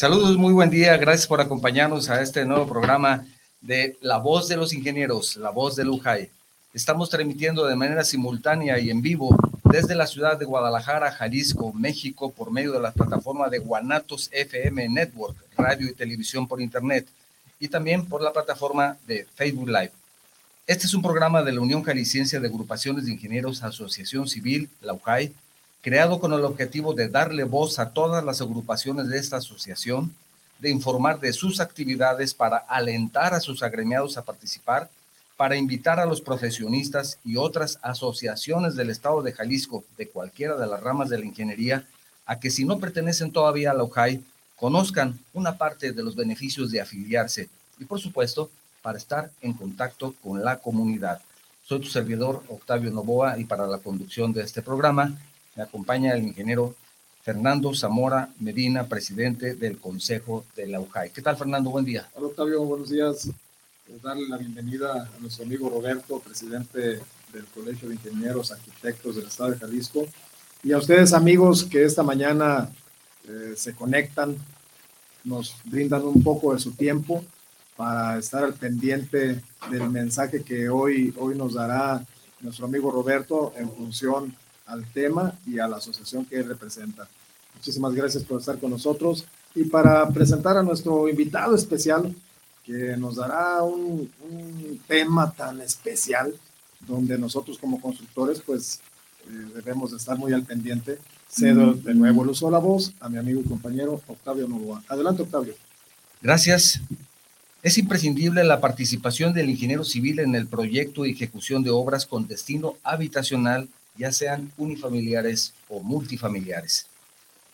Saludos, muy buen día. Gracias por acompañarnos a este nuevo programa de La Voz de los Ingenieros, La Voz de Lujay. Estamos transmitiendo de manera simultánea y en vivo desde la ciudad de Guadalajara, Jalisco, México, por medio de la plataforma de Guanatos FM Network, radio y televisión por Internet, y también por la plataforma de Facebook Live. Este es un programa de la Unión Jalisciense de Agrupaciones de Ingenieros Asociación Civil, la creado con el objetivo de darle voz a todas las agrupaciones de esta asociación, de informar de sus actividades para alentar a sus agremiados a participar, para invitar a los profesionistas y otras asociaciones del Estado de Jalisco, de cualquiera de las ramas de la ingeniería, a que si no pertenecen todavía a la UJAI, conozcan una parte de los beneficios de afiliarse y, por supuesto, para estar en contacto con la comunidad. Soy tu servidor, Octavio Novoa, y para la conducción de este programa me acompaña el ingeniero Fernando Zamora Medina, presidente del Consejo de la UJAI. ¿Qué tal, Fernando? Buen día. Hola, Octavio. Buenos días. darle la bienvenida a nuestro amigo Roberto, presidente del Colegio de Ingenieros Arquitectos del Estado de Jalisco, y a ustedes, amigos, que esta mañana eh, se conectan, nos brindan un poco de su tiempo para estar al pendiente del mensaje que hoy, hoy nos dará nuestro amigo Roberto en función al tema y a la asociación que representa. Muchísimas gracias por estar con nosotros y para presentar a nuestro invitado especial que nos dará un, tema tan especial donde nosotros como constructores pues eh, debemos estar muy al pendiente. Cedo de nuevo el uso de la voz a mi amigo y compañero Octavio Novoa. Adelante Octavio. Gracias. Es imprescindible la participación del ingeniero civil en el proyecto y ejecución de obras con destino habitacional ya sean unifamiliares o multifamiliares.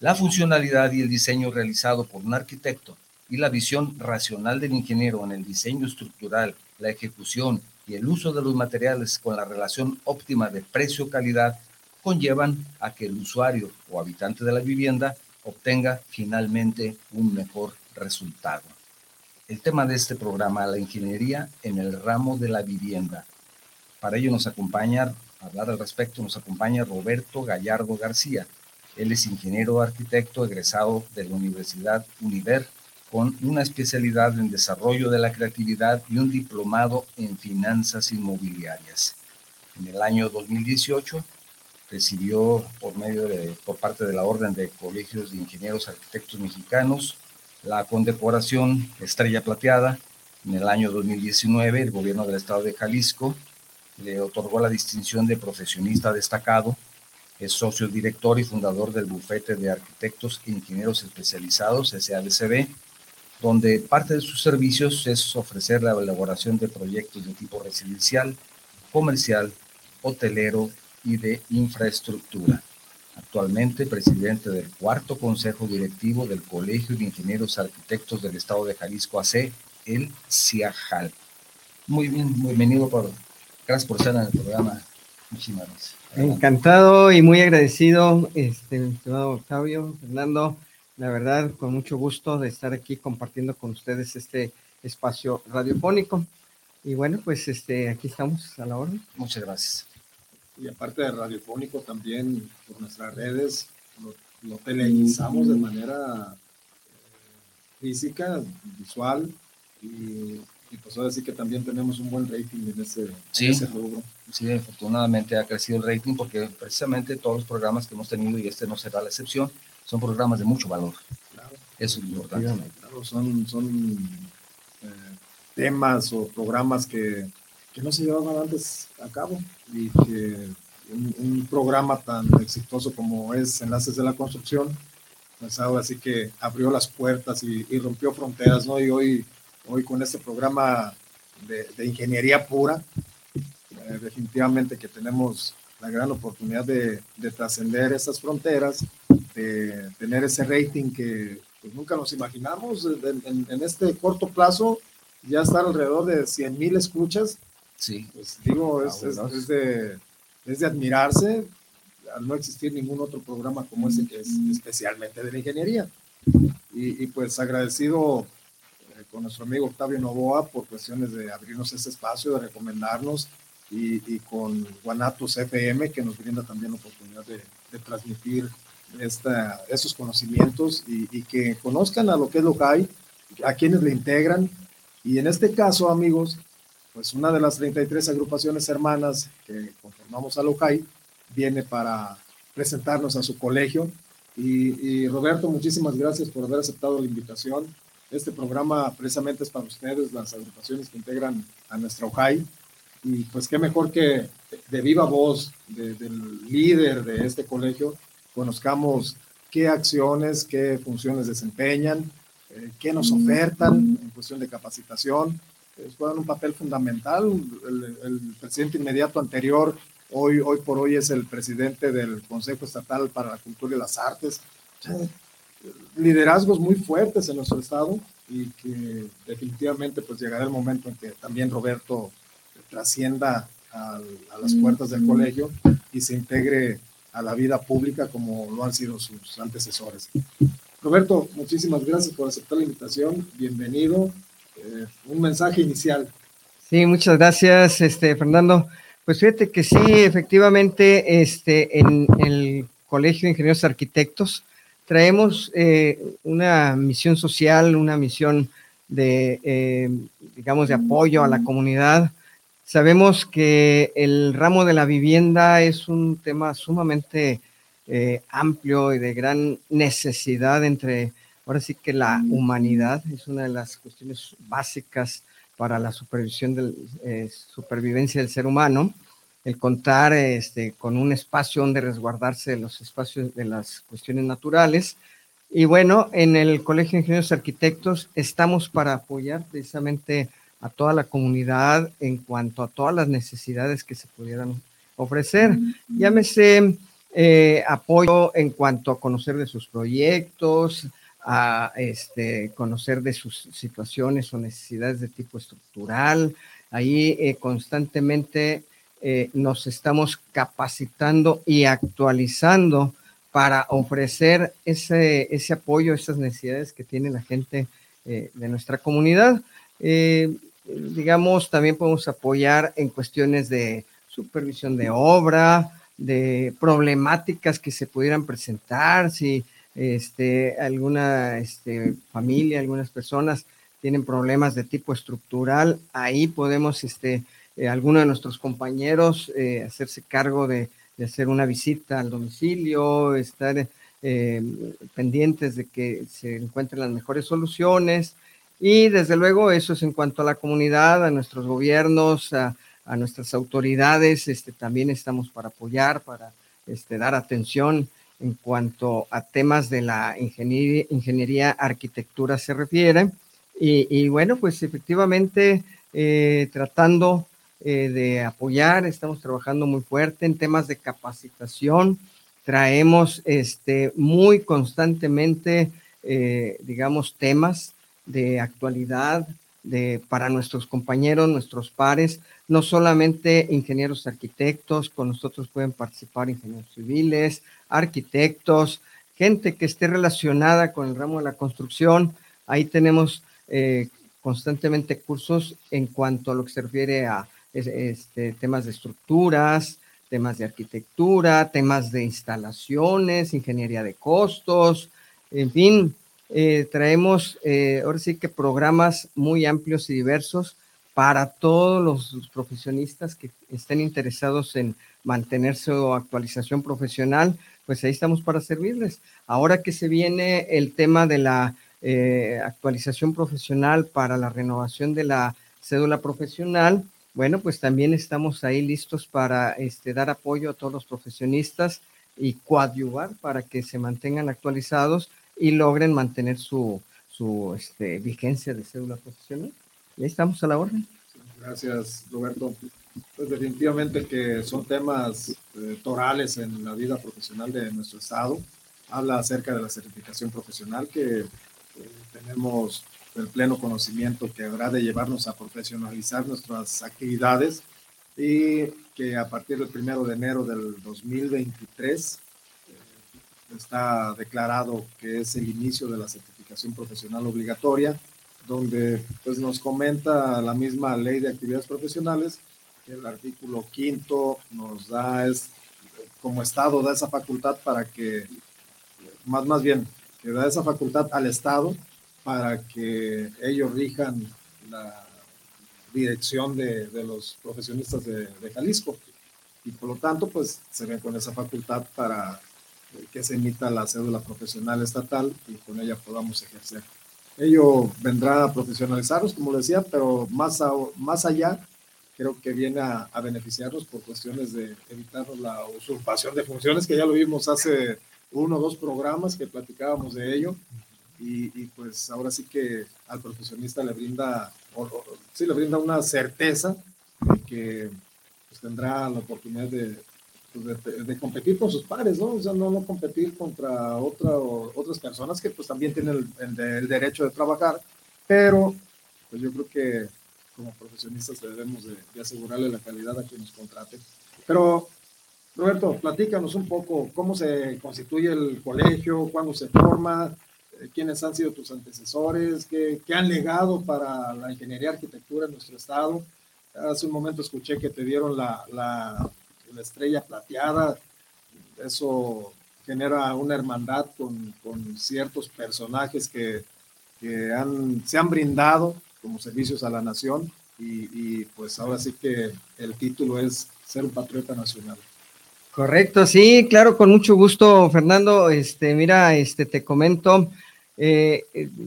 La funcionalidad y el diseño realizado por un arquitecto y la visión racional del ingeniero en el diseño estructural, la ejecución y el uso de los materiales con la relación óptima de precio-calidad conllevan a que el usuario o habitante de la vivienda obtenga finalmente un mejor resultado. El tema de este programa, la ingeniería en el ramo de la vivienda. Para ello nos acompaña hablar al respecto nos acompaña Roberto Gallardo García. Él es ingeniero arquitecto egresado de la Universidad Univer con una especialidad en desarrollo de la creatividad y un diplomado en finanzas inmobiliarias. En el año 2018 recibió por medio de, por parte de la Orden de Colegios de Ingenieros Arquitectos Mexicanos la condecoración Estrella Plateada. En el año 2019 el gobierno del estado de Jalisco le otorgó la distinción de profesionista destacado. Es socio director y fundador del bufete de arquitectos e ingenieros especializados, SADCB, donde parte de sus servicios es ofrecer la elaboración de proyectos de tipo residencial, comercial, hotelero y de infraestructura. Actualmente presidente del cuarto consejo directivo del Colegio de Ingenieros Arquitectos del Estado de Jalisco AC, el CIAJAL. Muy bien, bienvenido por Gracias por estar en el programa. Muchísimas gracias. Encantado y muy agradecido, este, estimado Octavio, Fernando. La verdad, con mucho gusto de estar aquí compartiendo con ustedes este espacio radiofónico. Y bueno, pues este, aquí estamos a la orden. Muchas gracias. Y aparte de radiofónico, también por nuestras redes lo, lo televisamos de manera eh, física, visual y y pues ahora sí que también tenemos un buen rating en ese, sí, rubro. Sí, afortunadamente ha crecido el rating porque precisamente todos los programas que hemos tenido, y este no será la excepción, son programas de mucho valor. Claro. Eso es importante. Claro, son, son eh, temas o programas que, que, no se llevaban antes a cabo y que un, programa tan exitoso como es Enlaces de la Construcción, pues ahora sí que abrió las puertas y, y rompió fronteras, ¿no? Y hoy hoy con este programa de, ingeniería pura. Eh, definitivamente que tenemos la gran oportunidad de, trascender esas fronteras, de tener ese rating que pues, nunca nos imaginamos en, este corto plazo, ya estar alrededor de 100 mil escuchas. Sí. Pues digo, es, es, de, es de admirarse al no existir ningún otro programa como ese que es especialmente de la ingeniería. Y, y pues agradecido con nuestro amigo Octavio Novoa por cuestiones de abrirnos ese espacio, de recomendarnos y, con Guanatos FM que nos brinda también la oportunidad de, transmitir esta, estos conocimientos y, que conozcan a lo que es LOCAI, a quienes le integran. Y en este caso, amigos, pues una de las 33 agrupaciones hermanas que conformamos a LOCAI viene para presentarnos a su colegio. Y, Roberto, muchísimas gracias por haber aceptado la invitación. Este programa precisamente es para ustedes, las agrupaciones que integran a nuestra OJAI. Y pues qué mejor que de viva voz del líder de este colegio conozcamos qué acciones, qué funciones desempeñan, eh, qué nos ofertan en cuestión de capacitación. juegan un papel fundamental. El, presidente inmediato anterior, hoy, hoy por hoy es el presidente del Consejo Estatal para la Cultura y las Artes. Liderazgos muy fuertes en nuestro estado y que definitivamente pues llegará el momento en que también Roberto trascienda a, a las puertas del colegio y se integre a la vida pública como lo han sido sus antecesores. Roberto, muchísimas gracias por aceptar la invitación. Bienvenido. Eh, un mensaje inicial. Sí, muchas gracias, este, Fernando. Pues fíjate que sí, efectivamente, este, en el Colegio de Ingenieros Arquitectos traemos eh, una misión social, una misión de, eh, digamos, de apoyo a la comunidad. Sabemos que el ramo de la vivienda es un tema sumamente eh, amplio y de gran necesidad entre, ahora sí que la humanidad. Es una de las cuestiones básicas para la supervisión del, eh, supervivencia del ser humano, el contar este, con un espacio donde resguardarse de los espacios de las cuestiones naturales. Y bueno, en el Colegio de Ingenieros Arquitectos estamos para apoyar precisamente a toda la comunidad en cuanto a todas las necesidades que se pudieran ofrecer. Llámese eh, apoyo en cuanto a conocer de sus proyectos, a este, conocer de sus situaciones o necesidades de tipo estructural. Ahí eh, constantemente eh, nos estamos capacitando y actualizando para ofrecer ese, ese apoyo, esas necesidades que tiene la gente de nuestra comunidad. Digamos, también podemos apoyar en cuestiones de supervisión de obra, de problemáticas que se pudieran presentar, si este, alguna este, familia, algunas personas tienen problemas de tipo estructural, ahí podemos, este, eh, alguno de nuestros compañeros eh, hacerse cargo de, de, hacer una visita al domicilio, estar eh, pendientes de que se encuentren las mejores soluciones, y desde luego eso es en cuanto a la comunidad, a nuestros gobiernos, a, nuestras autoridades, este, también estamos para apoyar, para este, dar atención en cuanto a temas de la ingeniería, ingeniería arquitectura se refiere. Y, bueno, pues efectivamente eh, tratando eh, de apoyar, estamos trabajando muy fuerte en temas de capacitación, traemos este, muy constantemente, eh, digamos, temas de actualidad de, para nuestros compañeros, nuestros pares, no solamente ingenieros arquitectos, con nosotros pueden participar ingenieros civiles, arquitectos, gente que esté relacionada con el ramo de la construcción. Ahí tenemos eh, constantemente cursos en cuanto a lo que se refiere a este, temas de estructuras, temas de arquitectura, temas de instalaciones, ingeniería de costos, en fin, eh, traemos eh, ahora sí que programas muy amplios y diversos para todos los, profesionistas que estén interesados en mantener su actualización profesional, pues ahí estamos para servirles. Ahora que se viene el tema de la eh, actualización profesional para la renovación de la cédula profesional, bueno, pues también estamos ahí listos para este, dar apoyo a todos los profesionistas y coadyuvar para que se mantengan actualizados y logren mantener su, su este, vigencia de cédula profesional. Y ahí estamos a la orden. Gracias, Roberto. Pues definitivamente que son temas eh, torales en la vida profesional de nuestro Estado. Habla acerca de la certificación profesional que eh, tenemos el pleno conocimiento que habrá de llevarnos a profesionalizar nuestras actividades y que a partir del primero de enero del 2023 está declarado que es el inicio de la certificación profesional obligatoria, donde pues nos comenta la misma ley de actividades profesionales, que el artículo quinto nos da, es, como Estado da esa facultad para que más, más bien, que da esa facultad al Estado para que ellos rijan la dirección de, de los profesionistas de, de, Jalisco. Y por lo tanto, pues se ven con esa facultad para que se emita la cédula profesional estatal y con ella podamos ejercer. Ello vendrá a profesionalizarnos, como decía, pero más, a, más allá creo que viene a, a, beneficiarnos por cuestiones de evitar la usurpación de funciones, que ya lo vimos hace uno o dos programas que platicábamos de ello. Y, y pues ahora sí que al profesionista le brinda, o, o, sí le brinda una certeza de que pues, tendrá la oportunidad de, pues, de, de, competir con sus pares, ¿no? O sea, no, no competir contra otra, o, otras personas que pues también tienen el, el, el derecho de trabajar, pero pues yo creo que como profesionistas debemos de, de, asegurarle la calidad a quien nos contrate. Pero, Roberto, platícanos un poco cómo se constituye el colegio, cuándo se forma, quiénes han sido tus antecesores, qué, qué, han legado para la ingeniería arquitectura en nuestro estado. Hace un momento escuché que te dieron la, la, la estrella plateada, eso genera una hermandad con, con ciertos personajes que, que han, se han brindado como servicios a la nación y, y, pues ahora sí que el título es ser un patriota nacional. Correcto, sí, claro, con mucho gusto, Fernando. Este, mira, este, te comento, eh,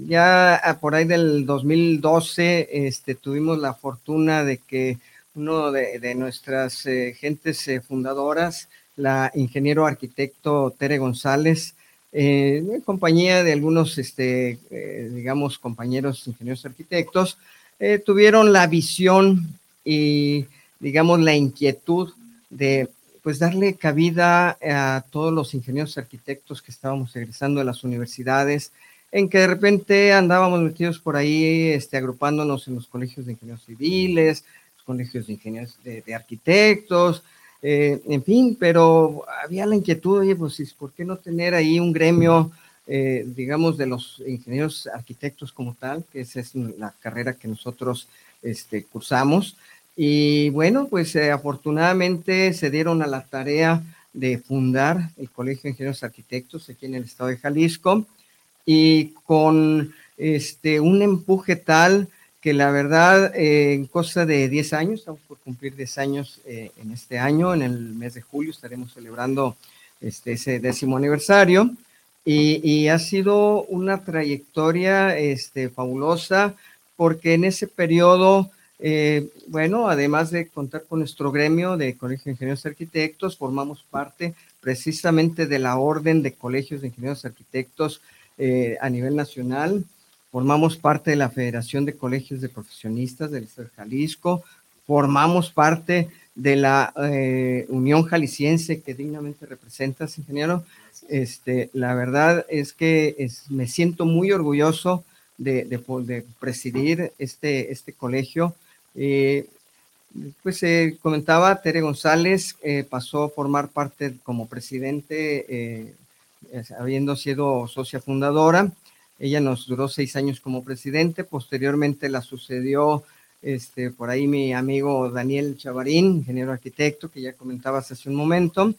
ya por ahí del 2012, este, tuvimos la fortuna de que uno de, nuestras eh, gentes eh, fundadoras, la ingeniero arquitecto Tere González, eh, en compañía de algunos, este, eh, digamos, compañeros ingenieros arquitectos, eh, tuvieron la visión y, digamos, la inquietud de, pues, darle cabida a todos los ingenieros arquitectos que estábamos egresando de las universidades, en que de repente andábamos metidos por ahí, este, agrupándonos en los colegios de ingenieros civiles, los colegios de ingenieros de, arquitectos, eh, en fin, pero había la inquietud, oye, pues, ¿por qué no tener ahí un gremio, eh, digamos, de los ingenieros arquitectos como tal, que esa es la carrera que nosotros este, cursamos? Y bueno, pues eh, afortunadamente se dieron a la tarea de fundar el Colegio de Ingenieros Arquitectos aquí en el estado de Jalisco y con este, un empuje tal que la verdad, eh, en cosa de 10 años, estamos por cumplir 10 años eh, en este año, en el mes de julio estaremos celebrando este, ese décimo aniversario, y, y, ha sido una trayectoria este, fabulosa, porque en ese periodo, eh, bueno, además de contar con nuestro gremio de Colegio de Ingenieros Arquitectos, formamos parte precisamente de la Orden de Colegios de Ingenieros Arquitectos eh, a nivel nacional, formamos parte de la Federación de Colegios de Profesionistas del Estado de Jalisco, formamos parte de la eh, Unión Jalisciense que dignamente representas, ingeniero. Este, la verdad es que me siento muy orgulloso de, de, presidir este, este colegio. Eh, pues eh, comentaba, Tere González pasó a formar parte como presidente, habiendo sido socia fundadora. Ella nos duró seis años como presidente, posteriormente la sucedió este, por ahí mi amigo Daniel Chavarín, ingeniero arquitecto, que ya comentabas hace un momento.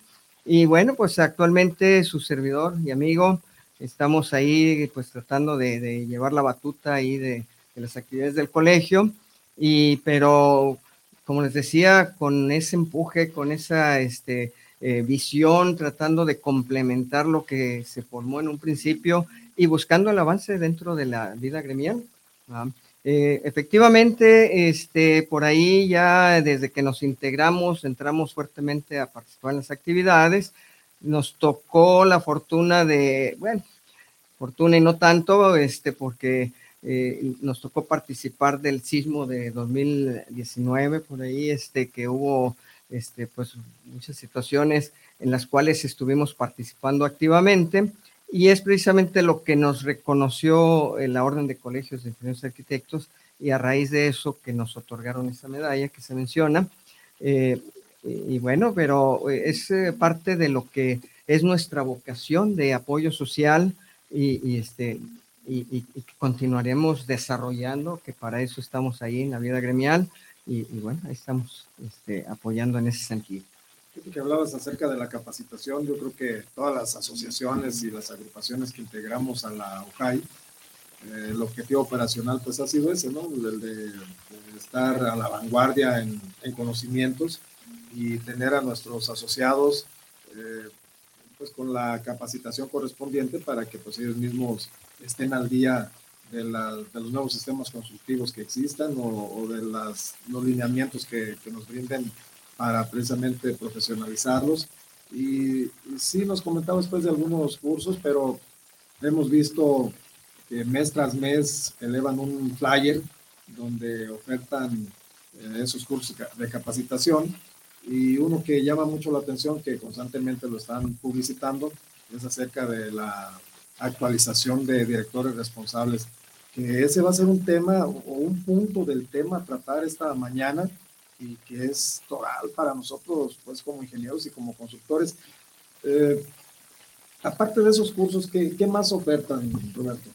Y bueno, pues actualmente su servidor y amigo, estamos ahí pues tratando de, de llevar la batuta ahí de, de, las actividades del colegio, y pero como les decía, con ese empuje, con esa este, eh, visión, tratando de complementar lo que se formó en un principio y buscando el avance dentro de la vida gremial. Eh, efectivamente, este, por ahí ya desde que nos integramos, entramos fuertemente a participar en las actividades, nos tocó la fortuna de, bueno, fortuna y no tanto, este, porque eh, nos tocó participar del sismo de 2019, por ahí, este, que hubo, este, pues, muchas situaciones en las cuales estuvimos participando activamente y es precisamente lo que nos reconoció en la Orden de Colegios de Ingenieros Arquitectos y a raíz de eso que nos otorgaron esa medalla que se menciona. Eh, y, y, bueno, pero es eh, parte de lo que es nuestra vocación de apoyo social y, y este, y, y, continuaremos desarrollando, que para eso estamos ahí en la vida gremial y, bueno, ahí estamos este, apoyando en ese sentido. que hablabas acerca de la capacitación, yo creo que todas las asociaciones y las agrupaciones que integramos a la UJAI, eh, el objetivo operacional pues ha sido ese, ¿no? El de, estar a la vanguardia en, conocimientos y tener a nuestros asociados eh, pues con la capacitación correspondiente para que pues ellos mismos estén al día de, los nuevos sistemas constructivos que existan o, de las, los lineamientos que, que nos brinden para precisamente profesionalizarlos. Y, sí nos comentaba después de algunos cursos, pero hemos visto que mes tras mes elevan un flyer donde ofertan eh, esos cursos de capacitación y uno que llama mucho la atención, que constantemente lo están publicitando, es acerca de la actualización de directores responsables, que ese va a ser un tema o un punto del tema a tratar esta mañana y que es total para nosotros, pues como ingenieros y como constructores. Eh, aparte de esos cursos, ¿qué, ¿qué, más ofertan, Roberto?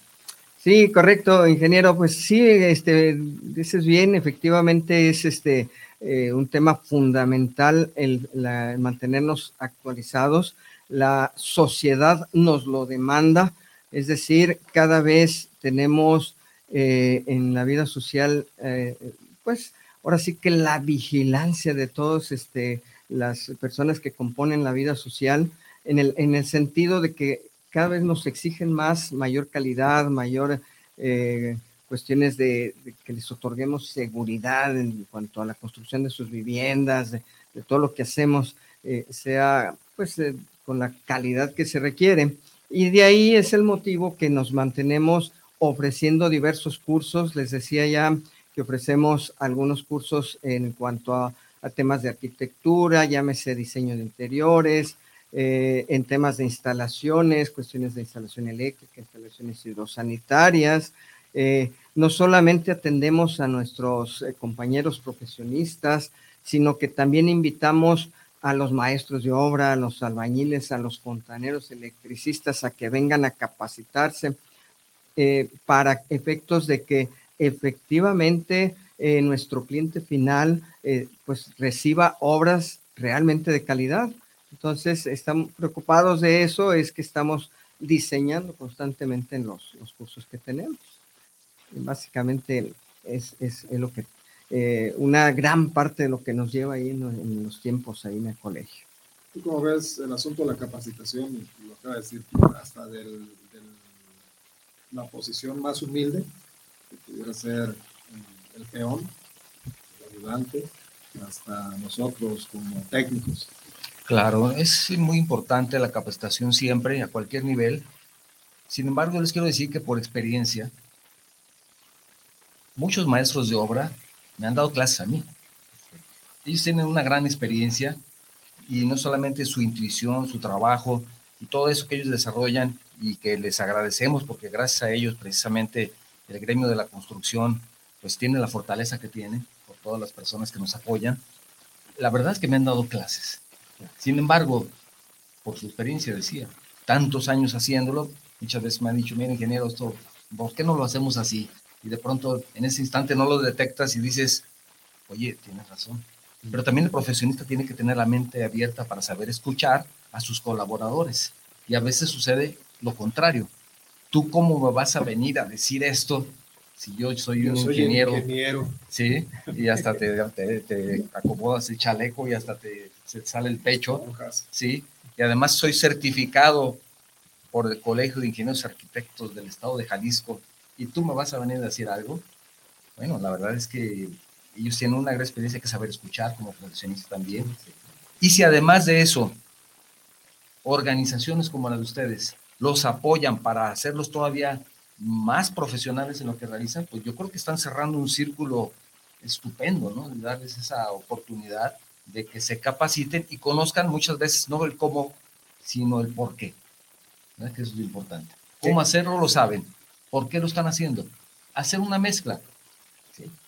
Sí, correcto, ingeniero. Pues sí, este, dices bien, efectivamente es este eh, un tema fundamental el, mantenernos actualizados. La sociedad nos lo demanda, es decir, cada vez tenemos eh, en la vida social, pues, ahora sí que la vigilancia de todas este, las personas que componen la vida social, en el, en el sentido de que cada vez nos exigen más, mayor calidad, mayor eh, cuestiones de, que les otorguemos seguridad en cuanto a la construcción de sus viviendas, de, todo lo que hacemos, eh, sea pues eh, con la calidad que se requiere. Y de ahí es el motivo que nos mantenemos ofreciendo diversos cursos. Les decía ya que ofrecemos algunos cursos en cuanto a, temas de arquitectura, llámese diseño de interiores, eh, en temas de instalaciones, cuestiones de instalación eléctrica, instalaciones hidrosanitarias. Eh, no solamente atendemos a nuestros eh, compañeros profesionistas, sino que también invitamos a los maestros de obra, a los albañiles, a los fontaneros, electricistas, a que vengan a capacitarse para efectos de que efectivamente eh, nuestro cliente final eh, pues reciba obras realmente de calidad. Entonces, estamos preocupados de eso, es que estamos diseñando constantemente en los, los cursos que tenemos. básicamente es, es, lo que, eh, una gran parte de lo que nos lleva ahí en, los tiempos ahí en el colegio. ¿Tú cómo ves el asunto de la capacitación? Lo acaba de decir, hasta del, la posición más humilde, pudiera ser el peón, el ayudante, hasta nosotros como técnicos. Claro, es muy importante la capacitación siempre, a cualquier nivel. Sin embargo, les quiero decir que por experiencia, muchos maestros de obra me han dado clases a mí. Ellos tienen una gran experiencia y no solamente su intuición, su trabajo y todo eso que ellos desarrollan y que les agradecemos porque gracias a ellos precisamente el gremio de la construcción pues tiene la fortaleza que tiene por todas las personas que nos apoyan. La verdad es que me han dado clases. Sin embargo, por su experiencia decía, tantos años haciéndolo, muchas veces me han dicho, mira ingeniero, esto, ¿por qué no lo hacemos así? Y de pronto en ese instante no lo detectas y dices, oye, tienes razón. Pero también el profesionista tiene que tener la mente abierta para saber escuchar a sus colaboradores. Y a veces sucede lo contrario. ¿tú cómo me vas a venir a decir esto si yo soy un ingeniero, ingeniero, Sí, y hasta te, te, acomodas el chaleco y hasta te sale el pecho. Sí, y además soy certificado por el Colegio de Ingenieros Arquitectos del Estado de Jalisco y tú me vas a venir a decir algo. Bueno, la verdad es que ellos tienen una gran experiencia que saber escuchar como profesionistas también. Y si además de eso, organizaciones como la de ustedes los apoyan para hacerlos todavía más profesionales en lo que realizan, pues yo creo que están cerrando un círculo estupendo, ¿no? De darles esa oportunidad de que se capaciten y conozcan muchas veces no el cómo, sino el por qué. ¿verdad? Que eso es lo importante. ¿Cómo hacerlo? Lo saben. ¿Por qué lo están haciendo? Hacer una mezcla.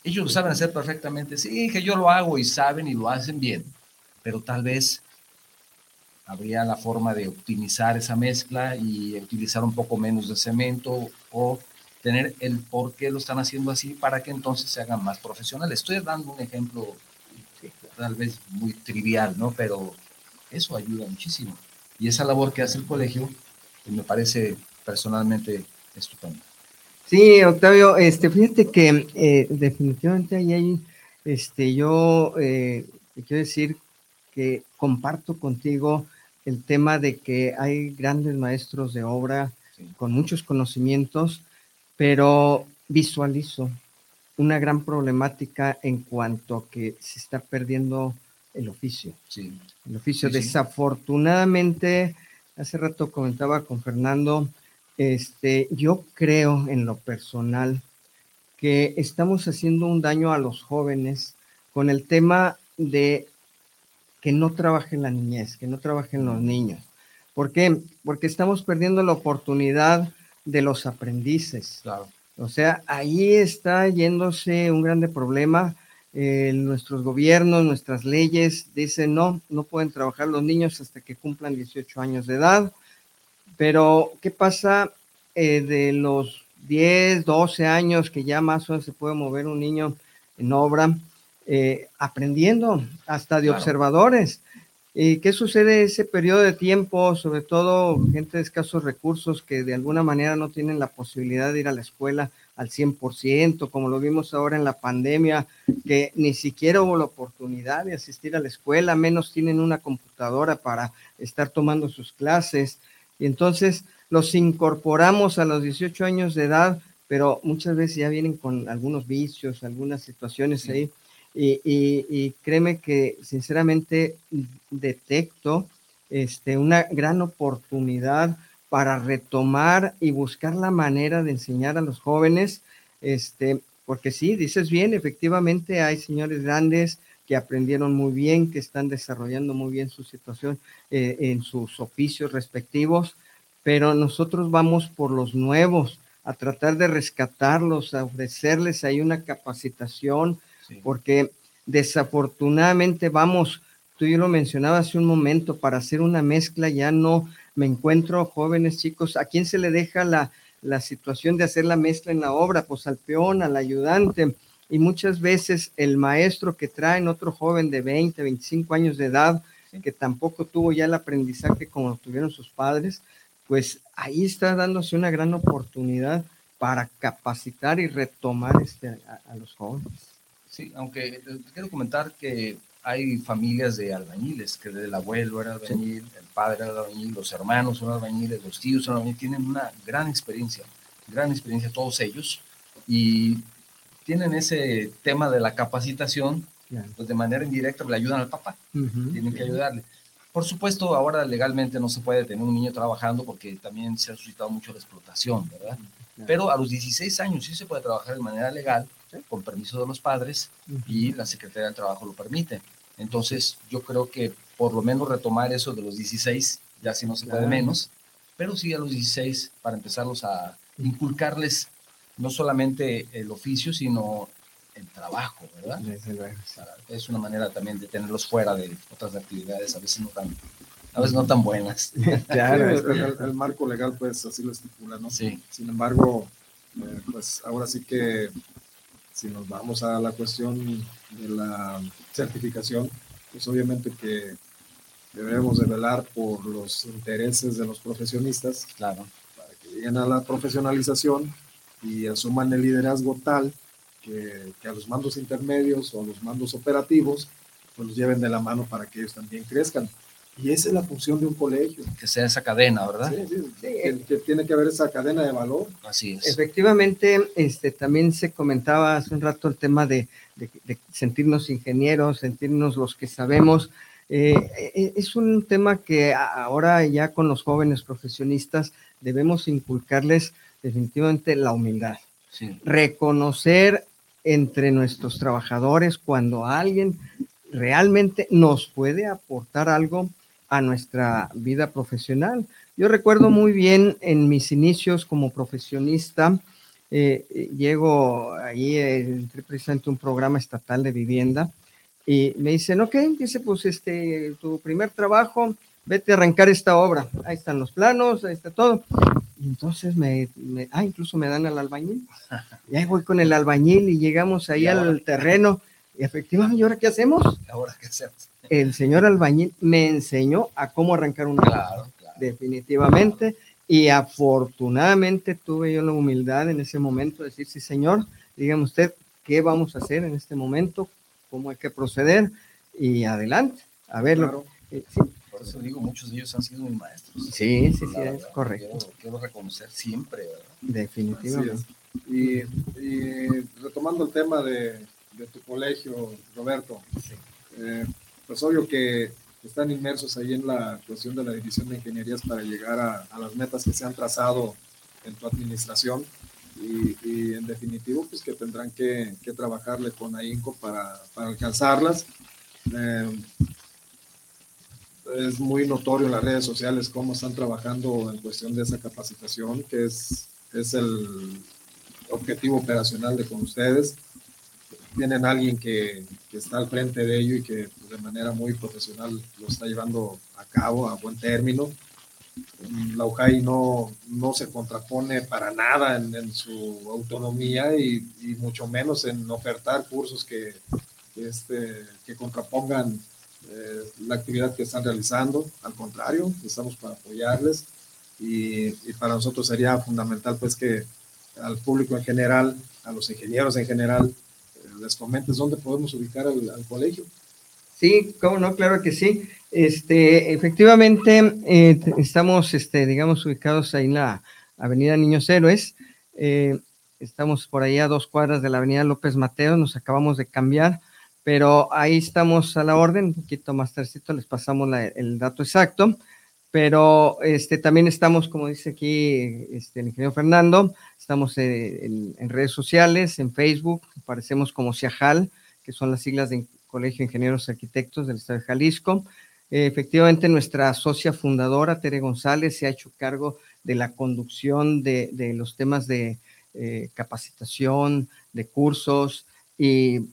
Ellos lo saben hacer perfectamente. Sí, que yo lo hago y saben y lo hacen bien, pero tal vez habría la forma de optimizar esa mezcla y utilizar un poco menos de cemento o tener el por qué lo están haciendo así para que entonces se hagan más profesionales. Estoy dando un ejemplo tal vez muy trivial, ¿no? Pero Eso ayuda muchísimo. Y esa labor que hace el colegio me parece personalmente estupenda. Sí, Octavio, este, fíjate que eh, definitivamente ahí hay, este, yo eh, quiero decir que comparto contigo el tema de que hay grandes maestros de obra con muchos conocimientos, pero visualizo una gran problemática en cuanto a que se está perdiendo el oficio. Sí. El oficio. Desafortunadamente, hace rato comentaba con Fernando, este, yo creo en lo personal que estamos haciendo un daño a los jóvenes con el tema de que no trabajen la niñez, que no trabajen los niños. ¿Por qué? Porque estamos perdiendo la oportunidad de los aprendices. Claro. O sea, ahí está yéndose un grande problema. Eh, nuestros gobiernos, nuestras leyes dicen no, no pueden trabajar los niños hasta que cumplan 18 años de edad. Pero, ¿qué pasa eh, de los 10, 12 años que ya más o menos se puede mover un niño en obra, eh, aprendiendo hasta de observadores? ¿Y qué sucede ese periodo de tiempo, sobre todo gente de escasos recursos que de alguna manera no tienen la posibilidad de ir a la escuela al 100%, como lo vimos ahora en la pandemia, que ni siquiera hubo la oportunidad de asistir a la escuela, menos tienen una computadora para estar tomando sus clases. Y entonces los incorporamos a los 18 años de edad, pero muchas veces ya vienen con algunos vicios, algunas situaciones ahí. Y, créeme que sinceramente detecto este, una gran oportunidad para retomar y buscar la manera de enseñar a los jóvenes, este, porque sí, dices bien, efectivamente hay señores grandes que aprendieron muy bien, que están desarrollando muy bien su situación eh, en sus oficios respectivos, pero nosotros vamos por los nuevos, a tratar de rescatarlos, a ofrecerles ahí una capacitación, porque desafortunadamente vamos, tú y yo lo mencionaba hace un momento, para hacer una mezcla ya no me encuentro jóvenes chicos, ¿a quién se le deja la, la situación de hacer la mezcla en la obra? Pues al peón, al ayudante. Y muchas veces el maestro que trae otro joven de 20, 25 años de edad, que tampoco tuvo ya el aprendizaje como lo tuvieron sus padres, pues ahí está dándose una gran oportunidad para capacitar y retomar este, a los jóvenes. Sí, aunque eh, quiero comentar que hay familias de albañiles, que el abuelo era albañil, el padre era albañil, los hermanos son albañiles, los tíos son albañiles, tienen una gran experiencia, gran experiencia todos ellos, y tienen ese tema de la capacitación, pues de manera indirecta le ayudan al papá, tienen que ayudarle. Por supuesto, ahora legalmente no se puede tener un niño trabajando porque también se ha suscitado mucho la explotación, ¿verdad? Pero a los 16 años sí se puede trabajar de manera legal con permiso de los padres y la Secretaría del Trabajo lo permite. Entonces, yo creo que por lo menos retomar eso de los 16, ya si no se puede menos, pero sí a los 16 para empezarlos a inculcarles no solamente el oficio, sino el trabajo, ¿verdad? Es una manera también de tenerlos fuera de otras actividades, a veces no tan, a veces no tan buenas. Claro, el, marco legal pues así lo estipula, ¿no? Sí. Sin embargo, eh, pues ahora sí que si nos vamos a la cuestión de la certificación, pues obviamente que debemos de velar por los intereses de los profesionistas, claro. para que lleguen a la profesionalización y asuman el liderazgo tal que, que, a los mandos intermedios o a los mandos operativos, pues los lleven de la mano para que ellos también crezcan. Y esa es la función de un colegio. Que sea esa cadena, ¿verdad? Sí, sí, sí que, tiene que haber esa cadena de valor. Así es. Efectivamente, este, también se comentaba hace un rato el tema de, de, sentirnos ingenieros, sentirnos los que sabemos. Eh, eh, es un tema que ahora ya con los jóvenes profesionistas debemos inculcarles definitivamente la humildad. Sí. Reconocer entre nuestros trabajadores cuando alguien realmente nos puede aportar algo a nuestra vida profesional. Yo recuerdo muy bien en mis inicios como profesionista, eh, llego ahí, entré precisamente un programa estatal de vivienda y me dicen, ok, dice, pues este, tu primer trabajo, vete a arrancar esta obra, ahí están los planos, ahí está todo. Y entonces me, ah, incluso me dan al albañil. Y ahí voy con el albañil y llegamos ahí al terreno Y efectivamente, ¿y ahora qué hacemos? Ahora qué hacemos. El señor albañil me enseñó a cómo arrancar una Claro, claro. definitivamente. Y afortunadamente tuve yo la humildad en ese momento de decir, sí, señor, dígame usted qué vamos a hacer en este momento, cómo hay que proceder y adelante. A verlo. Eh, sí, Por eso digo, muchos de ellos han sido mis maestros. sí, sí, sí, es correcto. Quiero, quiero reconocer siempre, ¿verdad? Definitivamente. Y, y retomando el tema de, de tu colegio, Roberto, eh, pues obvio que están inmersos ahí en la cuestión de la división de ingenierías para llegar a, a las metas que se han trazado en tu administración y, y en definitivo pues que tendrán que, que trabajarle con AINCO para, para alcanzarlas. Eh, es muy notorio en las redes sociales cómo están trabajando en cuestión de esa capacitación, que es, es el objetivo operacional de con ustedes. Tienen alguien que, que está al frente de ello y que pues, de manera muy profesional lo está llevando a cabo a buen término. La UJAI no, no se contrapone para nada en, en su autonomía y, y, mucho menos en ofertar cursos que, que, este, que contrapongan eh, la actividad que están realizando. Al contrario, estamos para apoyarles y, y, para nosotros sería fundamental pues que al público en general, a los ingenieros en general, eh, les comentes dónde podemos ubicar al, al, colegio. Sí, cómo no, claro que sí. Este, efectivamente, eh, estamos, este, digamos, ubicados ahí en la Avenida Niños Héroes. Eh, estamos por ahí a dos cuadras de la Avenida López Mateo, nos acabamos de cambiar pero ahí estamos a la orden, un poquito más tardecito les pasamos el dato exacto, pero este, también estamos, como dice aquí este, el ingeniero Fernando, estamos en, en, redes sociales, en Facebook, aparecemos como CIAJAL, que son las siglas de Colegio de Ingenieros Arquitectos del Estado de Jalisco. Eh, efectivamente, nuestra socia fundadora, Tere González, se ha hecho cargo de la conducción de, de los temas de eh, capacitación, de cursos, y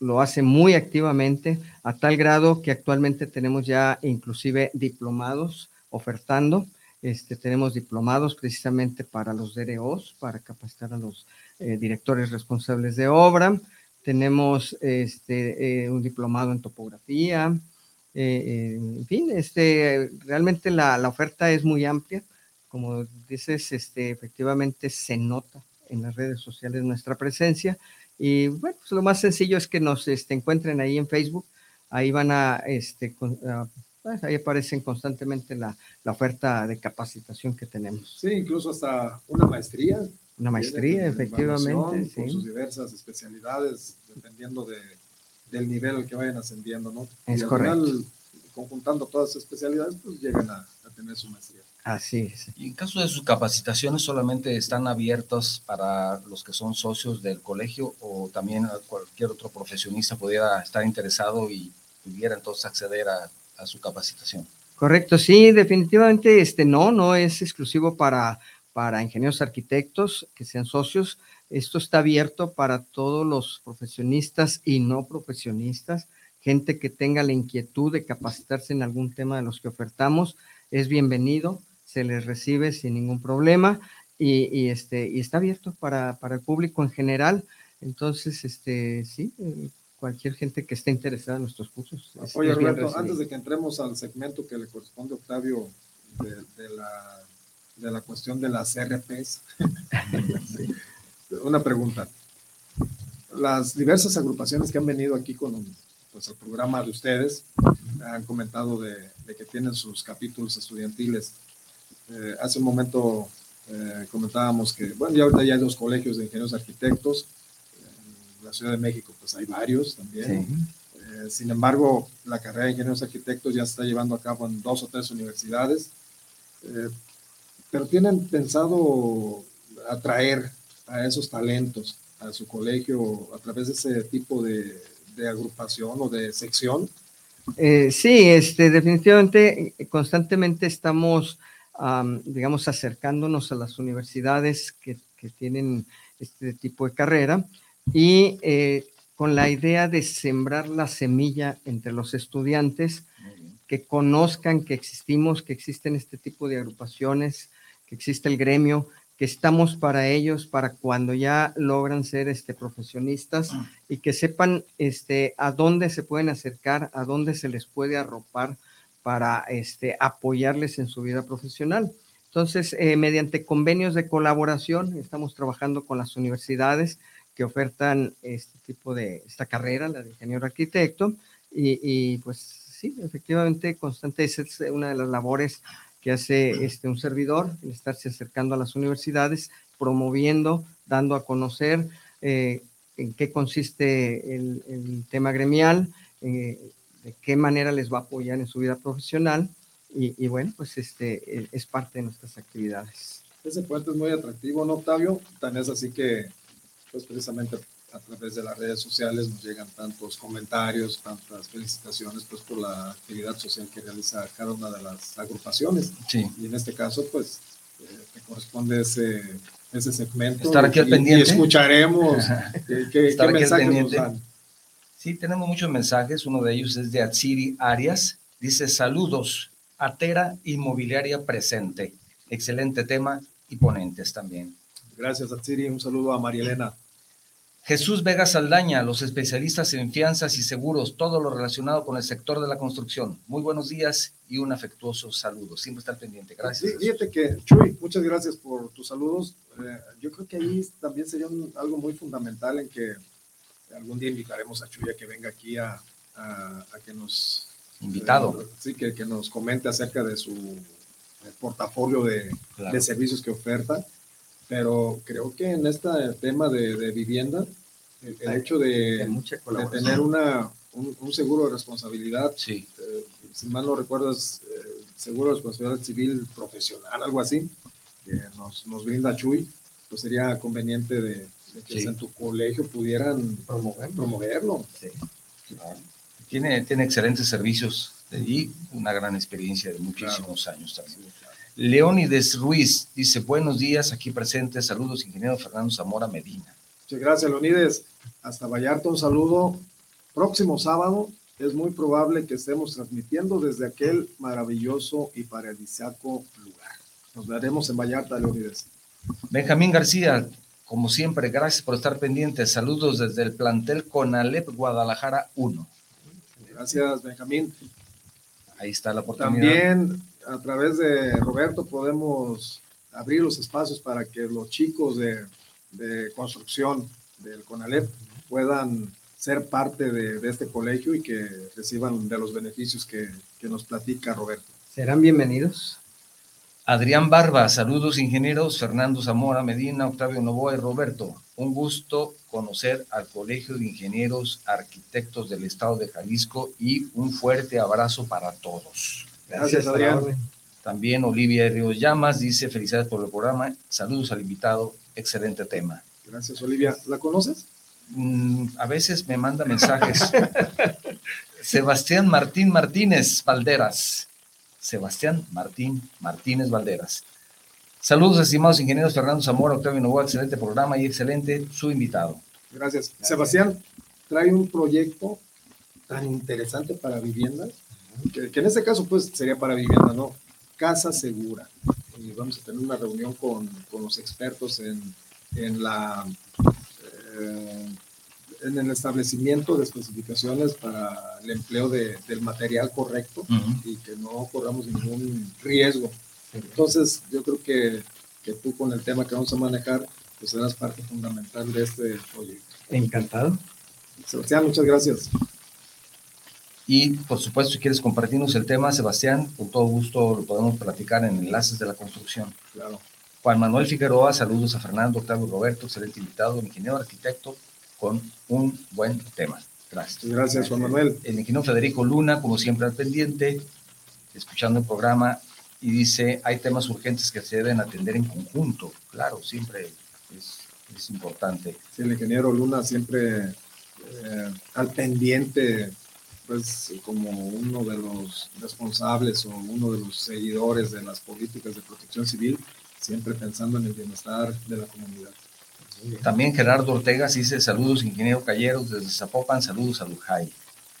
lo hace muy activamente, a tal grado que actualmente tenemos ya inclusive diplomados ofertando. Este, tenemos diplomados precisamente para los DROs, para capacitar a los eh, directores responsables de obra. Tenemos este, eh, un diplomado en topografía. Eh, en fin, este, realmente la, la, oferta es muy amplia. Como dices, este, efectivamente se nota en las redes sociales nuestra presencia y bueno, pues lo más sencillo es que nos este, encuentren ahí en Facebook. Ahí van a, este, con, pues ahí aparecen constantemente la, la, oferta de capacitación que tenemos. Sí, incluso hasta una maestría. Una maestría, efectivamente. Con sus diversas especialidades, dependiendo de, del nivel al que vayan ascendiendo, ¿no? Es y correcto. Final, conjuntando todas las especialidades, pues llegan a, a tener su maestría. Así es. Y en caso de sus capacitaciones, solamente están abiertas para los que son socios del colegio o también cualquier otro profesionista pudiera estar interesado y pudiera entonces acceder a, a su capacitación. Correcto, sí, definitivamente este no, no es exclusivo para, para ingenieros arquitectos que sean socios. Esto está abierto para todos los profesionistas y no profesionistas, gente que tenga la inquietud de capacitarse en algún tema de los que ofertamos, es bienvenido se les recibe sin ningún problema y, y, este, y está abierto para, para, el público en general. Entonces, este, sí, cualquier gente que esté interesada en nuestros cursos. Es, Oye, es Roberto, antes de que entremos al segmento que le corresponde a Octavio de, de, la, de la cuestión de las RPs, sí. una pregunta. Las diversas agrupaciones que han venido aquí con pues, el programa de ustedes han comentado de, de que tienen sus capítulos estudiantiles eh, hace un momento eh, comentábamos que, bueno, ya ahorita ya hay dos colegios de ingenieros arquitectos. En la Ciudad de México, pues hay varios también. Sí. Eh, sin embargo, la carrera de ingenieros arquitectos ya se está llevando a cabo en dos o tres universidades. Pero tienen pensado atraer a esos talentos a su colegio a través de ese tipo de, de agrupación o de sección. sí, este, definitivamente, constantemente estamos um, digamos, acercándonos a las universidades que, que, tienen este tipo de carrera y eh, con la idea de sembrar la semilla entre los estudiantes, que conozcan que existimos, que existen este tipo de agrupaciones, que existe el gremio, que estamos para ellos, para cuando ya logran ser este, profesionistas y que sepan este, a dónde se pueden acercar, a dónde se les puede arropar para este, apoyarles en su vida profesional. Entonces, eh, mediante convenios de colaboración, estamos trabajando con las universidades que ofertan este tipo de, esta carrera, la de ingeniero arquitecto, y, y pues sí, efectivamente, constante es una de las labores que hace este, un servidor, el estarse acercando a las universidades, promoviendo, dando a conocer eh, en qué consiste el, tema gremial, eh, de qué manera les va a apoyar en su vida profesional y, bueno, pues este e, es parte de nuestras actividades. Ese puente es muy atractivo, ¿no, Octavio? Tan es así que, pues precisamente a través de las redes sociales nos llegan tantos comentarios, tantas felicitaciones pues por la actividad social que realiza cada una de las agrupaciones. Sí. Y en este caso pues eh, te corresponde ese, ese segmento. Estar aquí al pendiente. Y escucharemos qué, mensajes nos dan. Sí, tenemos muchos mensajes. Uno de ellos es de Atsiri Arias. Dice saludos, Atera Inmobiliaria presente. Excelente tema y ponentes también. Gracias, Atsiri. Un saludo a María Elena. Jesús Vega Saldaña, los especialistas en fianzas y seguros, todo lo relacionado con el sector de la construcción. Muy buenos días y un afectuoso saludo. Siempre estar pendiente. Gracias. Sí, fíjate que, Chuy, muchas gracias por tus saludos. Eh, yo creo que ahí también sería algo muy fundamental en que algún día invitaremos a Chuy a que venga aquí a, que nos... Invitado. Eh, sí, que, que, nos comente acerca de su eh, portafolio de, de servicios que oferta pero creo que en este tema de, vivienda, el, hecho de, tener una, un, seguro de responsabilidad, sí. Eh, si mal no recuerdo, es eh, seguro de responsabilidad civil profesional, algo así, que nos, nos brinda Chuy, pues sería conveniente de, que en tu colegio pudieran promoverlo. Sí. Tiene, tiene excelentes servicios y una gran experiencia de muchísimos años también. Leónides Ruiz dice, buenos días, aquí presente, saludos, ingeniero Fernando Zamora Medina. Muchas gracias, Leónides. Hasta Vallarta, un saludo. Próximo sábado es muy probable que estemos transmitiendo desde aquel maravilloso y paradisíaco lugar. Nos veremos en Vallarta, Leónides. Benjamín García, como siempre, gracias por estar pendientes. Saludos desde el plantel Conalep Guadalajara 1. Gracias, Benjamín. Ahí está la oportunidad. También a través de Roberto podemos abrir los espacios para que los chicos de, construcción del CONALEP puedan ser parte de, este colegio y que reciban de los beneficios que, que nos platica Roberto. ¿Serán bienvenidos? Adrián Barba, saludos ingenieros, Fernando Zamora Medina, Octavio Novoa y Roberto. Un gusto conocer al Colegio de Ingenieros Arquitectos del Estado de Jalisco y un fuerte abrazo para todos. Gracias, Adrián. También Olivia Ríos Llamas dice felicidades por el programa, saludos al invitado, excelente tema. Gracias, Olivia. ¿La conoces? Mm, a veces me manda mensajes. Sebastián Martín Martínez Valderas. Sebastián Martín Martínez Valderas. Saludos, estimados ingenieros Fernando Zamora, Octavio Novoa, excelente programa y excelente su invitado. Gracias. Sebastián trae un proyecto tan interesante para viviendas que, en este caso pues sería para vivienda, ¿no? Casa segura. Y vamos a tener una reunión con, con los expertos en, en la... Eh, en el establecimiento de especificaciones para el empleo de, del material correcto y que no corramos ningún riesgo. Entonces, yo creo que, que, tú con el tema que vamos a manejar, pues serás parte fundamental de este proyecto. Encantado. Sebastián, muchas gracias. Y por supuesto, si quieres compartirnos el tema, Sebastián, con todo gusto lo podemos platicar en Enlaces de la Construcción. Claro. Juan Manuel Figueroa, saludos a Fernando, Octavio Roberto, excelente invitado, ingeniero arquitecto, con un buen tema. Gracias. Gracias, Juan Manuel. El ingeniero Federico Luna, como siempre al pendiente, escuchando el programa, y dice, hay temas urgentes que se deben atender en conjunto. Claro, siempre es, es importante. Sí, el ingeniero Luna siempre eh, al pendiente pues como uno de los responsables o uno de los seguidores de las políticas de protección civil, siempre pensando en el bienestar de la comunidad. También Gerardo Ortega dice saludos, ingeniero Calleros, desde Zapopan, saludos a Lujay.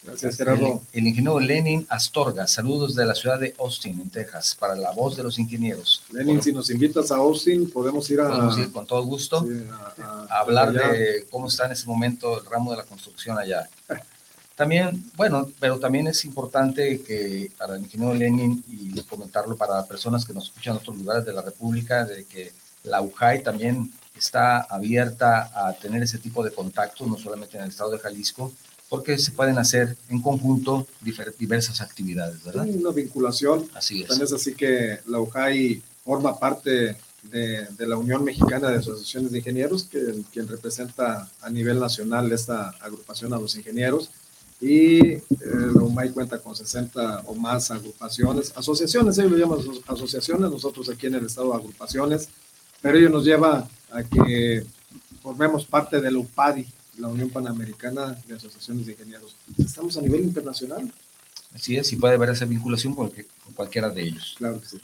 Gracias, Gerardo. El, ingeniero Lenin Astorga, saludos de la ciudad de Austin, en Texas, para la voz de los ingenieros. Lenin, si nos invitas a Austin, podemos ir a... Podemos ir con todo gusto a, hablar de cómo está en ese momento el ramo de la construcción allá. También, bueno, pero también es importante que para el ingeniero Lenin y comentarlo para personas que nos escuchan en otros lugares de la República, de que la UJAI también está abierta a tener ese tipo de contactos, no solamente en el estado de Jalisco, porque se pueden hacer en conjunto diversas actividades, ¿verdad? Una vinculación. Así es. También es así que la UJAI forma parte de, de, la Unión Mexicana de Asociaciones de Ingenieros, que quien representa a nivel nacional esta agrupación a los ingenieros. Y eh, la UMAI cuenta con 60 o más agrupaciones, asociaciones, ellos lo llaman asociaciones, nosotros aquí en el estado agrupaciones, pero ello nos lleva a que formemos parte de la UPADI, la Unión Panamericana de Asociaciones de Ingenieros. Estamos a nivel internacional. Así es, y puede haber esa vinculación con, cualquiera de ellos. Claro que sí.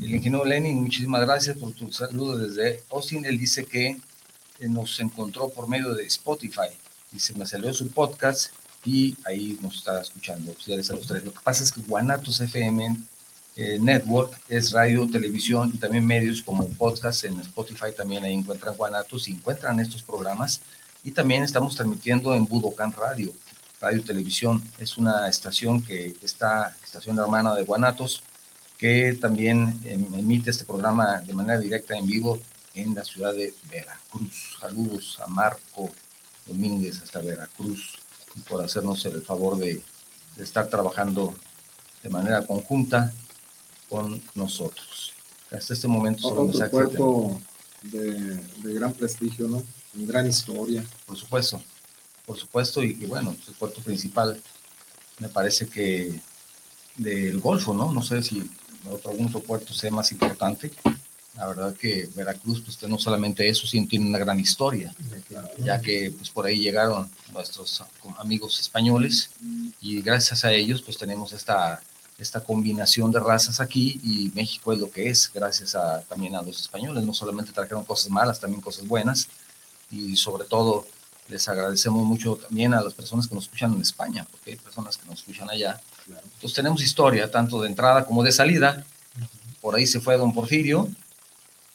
El ingeniero Lenin, muchísimas gracias por tu saludo desde Austin. Él dice que eh, nos encontró por medio de Spotify y se me salió su podcast y ahí nos está escuchando. Pues a los tres. Lo que pasa es que Guanatos FM eh, Network es radio, televisión y también medios como podcast en Spotify. También ahí encuentran Guanatos y encuentran estos programas y también estamos transmitiendo en Budokan Radio, Radio Televisión. Es una estación que está, estación hermana de Guanatos, que también em, emite este programa de manera directa en vivo en la ciudad de Veracruz. Saludos a Marco Domínguez hasta Veracruz por hacernos el favor de, estar trabajando de manera conjunta con nosotros. Hasta este momento Otro cuerpo de, de gran prestigio, ¿no? gran historia. Por supuesto, por supuesto, y, bueno, el puerto principal me parece que del Golfo, ¿no? No sé si otro, algún otro puerto sea más importante. La verdad que Veracruz, pues no solamente eso, sino tiene una gran historia, ya que pues por ahí llegaron nuestros amigos españoles y gracias a ellos pues tenemos esta, esta combinación de razas aquí y México es lo que es, gracias a, también a los españoles, no solamente trajeron cosas malas, también cosas buenas, y sobre todo les agradecemos mucho también a las personas que nos escuchan en España, porque hay personas que nos escuchan allá. Entonces tenemos historia, tanto de entrada como de salida. Por ahí se fue don Porfirio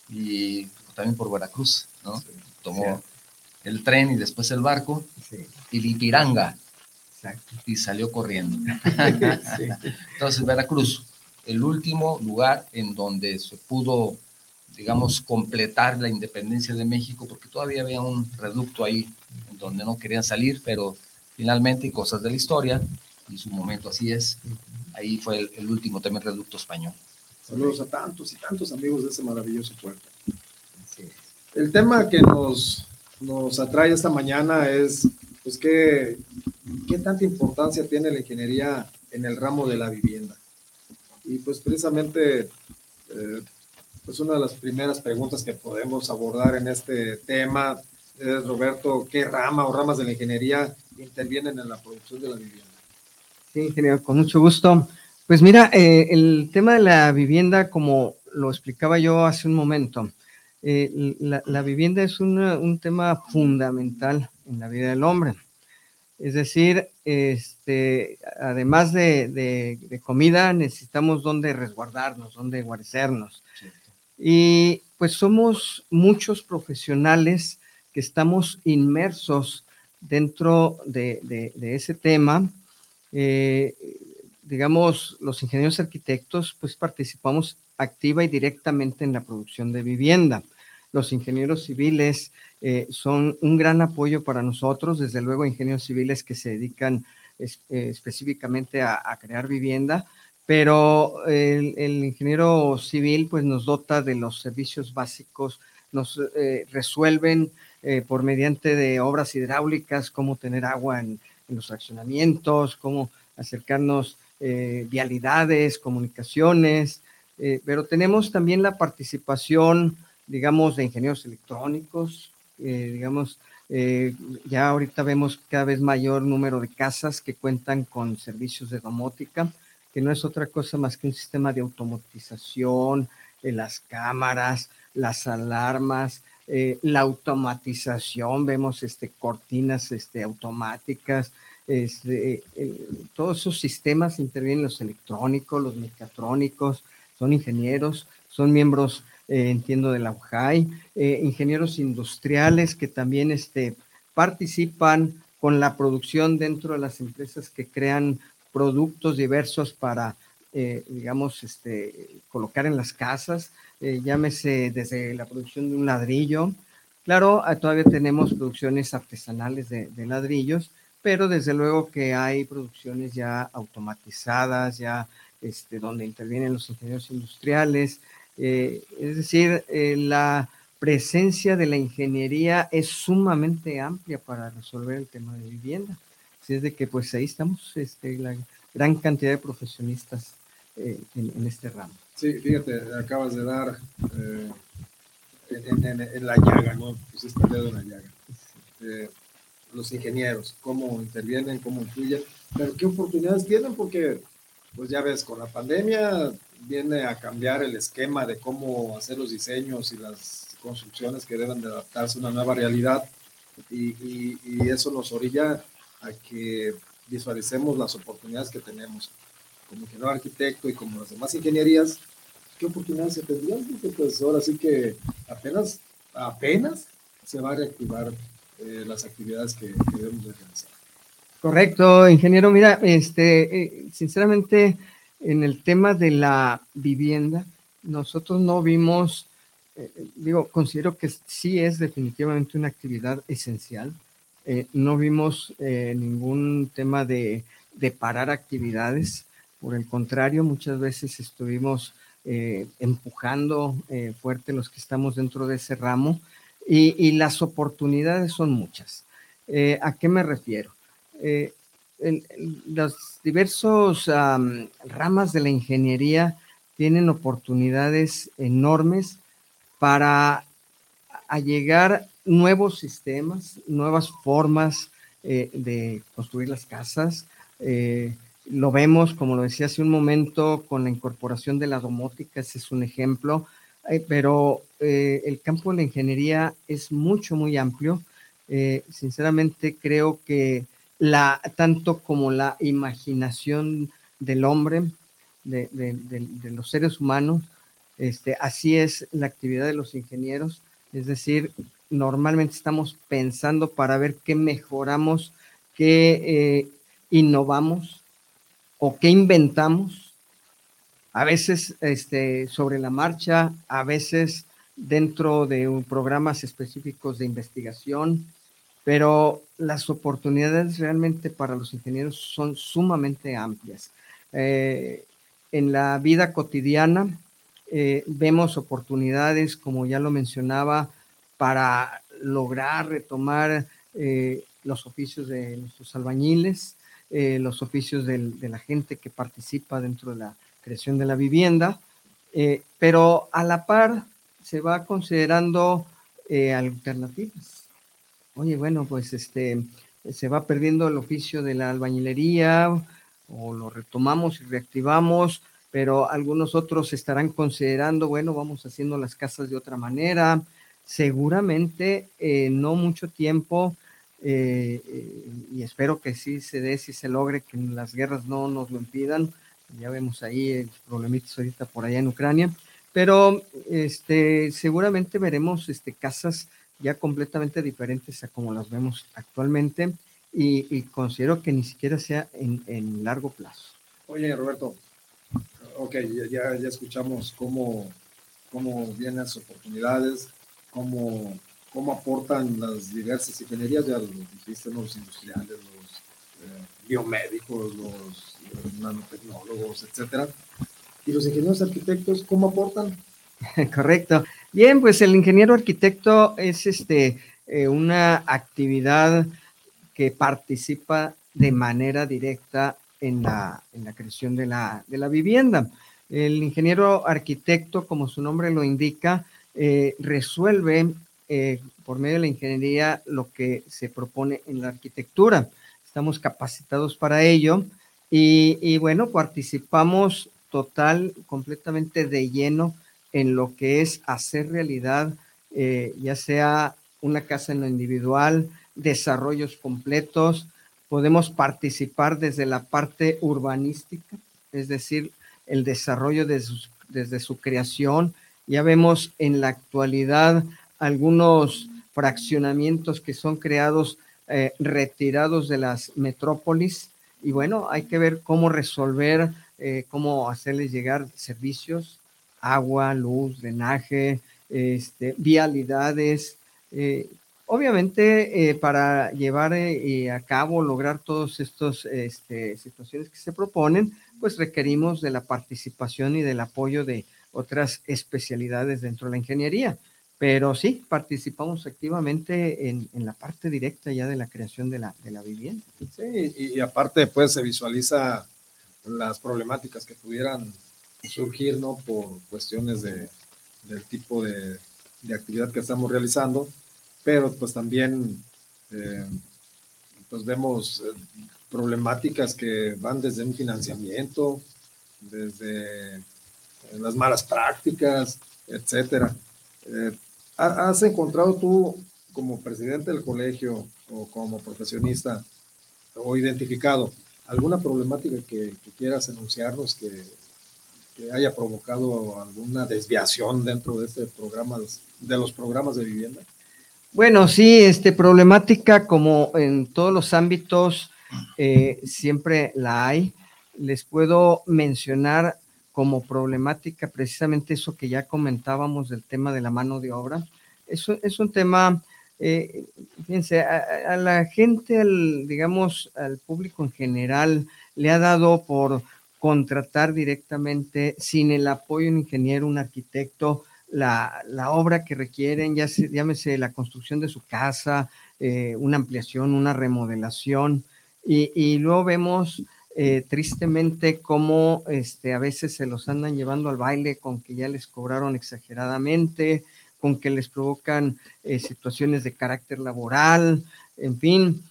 y también por Veracruz, ¿no? Tomó el tren y después el barco. Y Lipiranga y salió corriendo. Entonces Veracruz, el último lugar en donde se pudo digamos, completar la independencia de México, porque todavía había un reducto ahí en donde no querían salir, pero finalmente, cosas de la historia, y su momento así es, ahí fue el, último también reducto español. Saludos a tantos y tantos amigos de ese maravilloso puerto. El tema que nos, nos atrae esta mañana es, pues, ¿qué, qué tanta importancia tiene la ingeniería en el ramo de la vivienda? Y pues precisamente eh, pues una de las primeras preguntas que podemos abordar en este tema es, Roberto, ¿qué rama o ramas de la ingeniería intervienen en la producción de la vivienda? Sí, ingeniero, con mucho gusto. Pues mira, eh, el tema de la vivienda, como lo explicaba yo hace un momento, eh, la, vivienda es un tema fundamental en la vida del hombre. Es decir, este, además de, comida, necesitamos donde resguardarnos, donde guarecernos. Y pues somos muchos profesionales que estamos inmersos dentro de, ese tema. Eh, digamos, los ingenieros arquitectos, pues participamos activa y directamente en la producción de vivienda. Los ingenieros civiles eh, son un gran apoyo para nosotros, desde luego ingenieros civiles que se dedican eh, específicamente a, crear vivienda, pero el, ingeniero civil pues nos dota de los servicios básicos, nos eh, resuelven por mediante de obras hidráulicas cómo tener agua en, los fraccionamientos, cómo acercarnos vialidades, comunicaciones, pero tenemos también la participación, digamos, de ingenieros electrónicos, digamos, ya ahorita vemos cada vez mayor número de casas que cuentan con servicios de domótica que no es otra cosa más que un sistema de automatización, de las cámaras, las alarmas, eh, la automatización, vemos este, cortinas este, automáticas, este, todos esos sistemas intervienen los electrónicos, los mecatrónicos, son ingenieros, son miembros, eh, entiendo, de la UJAI, eh, ingenieros industriales que también este, participan con la producción dentro de las empresas que crean productos diversos para, eh, digamos, este, colocar en las casas, llámese desde la producción de un ladrillo. Claro, ah, todavía tenemos producciones artesanales de, de ladrillos, pero desde luego que hay producciones ya automatizadas, ya este, donde intervienen los ingenieros industriales. Eh, es decir, eh, la presencia de la ingeniería es sumamente amplia para resolver el tema de vivienda. Así es de que pues ahí estamos, este, la gran cantidad de profesionistas eh, en, este ramo. Sí, fíjate, acabas de dar en, la llaga, ¿no? Pusiste el dedo en la llaga. los ingenieros, cómo intervienen, cómo influyen, pero qué oportunidades tienen, porque pues ya ves, con la pandemia viene a cambiar el esquema de cómo hacer los diseños y las construcciones que deben de adaptarse a una nueva realidad y, eso nos orilla a que visualicemos las oportunidades que tenemos como ingeniero arquitecto y como las demás ingenierías, ¿qué oportunidades se tendrían? Pues ahora sí que apenas, apenas se va a reactivar eh, las actividades que, que debemos de realizar. Correcto, ingeniero. Mira, este, eh, sinceramente, en el tema de la vivienda, nosotros no vimos, eh, digo, considero que sí es definitivamente una actividad esencial. Eh, no vimos ningún tema de, parar actividades. Por el contrario, muchas veces estuvimos empujando fuerte los que estamos dentro de ese ramo y las oportunidades son muchas. ¿A qué me refiero? Eh, los diversos ramas de la ingeniería tienen oportunidades enormes para llegar nuevos sistemas, nuevas formas eh, de construir las casas. Eh, lo vemos, como lo decía hace un momento, con la incorporación de la domótica, ese es un ejemplo, pero el campo de la ingeniería es mucho, muy amplio. sinceramente creo que la, tanto como la imaginación del hombre, de, los seres humanos, este, así es la actividad de los ingenieros, es decir, normalmente estamos pensando para ver qué mejoramos, qué eh, innovamos o qué inventamos, a veces este, sobre la marcha, a veces dentro de programas específicos de investigación, pero las oportunidades realmente para los ingenieros son sumamente amplias. Eh, en la vida cotidiana eh, vemos oportunidades, como ya lo mencionaba, para lograr retomar eh, los oficios de nuestros albañiles, los oficios de la gente que participa dentro de la creación de la vivienda, pero a la par se va considerando alternativas oye, bueno, pues este, se va perdiendo el oficio de la albañilería o lo retomamos y reactivamos, pero algunos otros estarán considerando, bueno, vamos haciendo las casas de otra manera. Seguramente eh, no mucho tiempo, eh, eh, y espero que sí se dé, si se logre, que las guerras no nos lo impidan. Ya vemos ahí los problemitas ahorita por allá en Ucrania, pero este, seguramente veremos este, casas ya completamente diferentes a como las vemos actualmente y, considero que ni siquiera sea en, largo plazo. Oye, Roberto, ok, ya, ya escuchamos cómo, cómo vienen las oportunidades, cómo, cómo aportan las diversas ingenierías, ya lo dijiste, los industriales, los eh, biomédicos, los eh, nanotecnólogos, etcétera. ¿Y los ingenieros arquitectos cómo aportan? Correcto. Bien, pues el ingeniero arquitecto es este, eh, una actividad que participa de manera directa en la, en la creación de la, de la, vivienda. El ingeniero arquitecto, como su nombre lo indica, eh, resuelve eh, por medio de la ingeniería lo que se propone en la arquitectura. Estamos capacitados para ello y, y bueno, participamos total, completamente de lleno en lo que es hacer realidad, eh, ya sea una casa en lo individual, desarrollos completos, podemos participar desde la parte urbanística, es decir, el desarrollo desde su creación. Ya vemos en la actualidad algunos fraccionamientos que son creados eh, retirados de las metrópolis y bueno, hay que ver cómo resolver, eh, cómo hacerles llegar servicios, agua, luz, drenaje, este, vialidades, eh, Obviamente, eh, para llevar eh, a cabo, lograr todas estas este, situaciones que se proponen, pues requerimos de la participación y del apoyo de otras especialidades dentro de la ingeniería. Pero sí, participamos activamente en, la parte directa ya de la creación de la, de la vivienda. Sí, y, aparte, pues se visualiza las problemáticas que pudieran surgir, ¿no? Por cuestiones de, del tipo de, de actividad que estamos realizando pero pues también eh, pues vemos eh, problemáticas que van desde un financiamiento, desde eh, las malas prácticas, etcétera. ¿Has encontrado tú como presidente del colegio o como profesionista o identificado alguna problemática que, quieras enunciarnos que, que, haya provocado alguna desviación dentro de este programa, de los programas de vivienda? Bueno, sí, este problemática como en todos los ámbitos eh, siempre la hay. Les puedo mencionar como problemática precisamente eso que ya comentábamos del tema de la mano de obra. Eso es un tema, eh, fíjense, a, la gente, al, digamos, al público en general, le ha dado por contratar directamente sin el apoyo de un ingeniero, un arquitecto, la, obra que requieren, ya se, llámese la construcción de su casa, eh, una ampliación, una remodelación, y, luego vemos eh, tristemente cómo este, a veces se los andan llevando al baile con que ya les cobraron exageradamente, con que les provocan eh, situaciones de carácter laboral, en fin.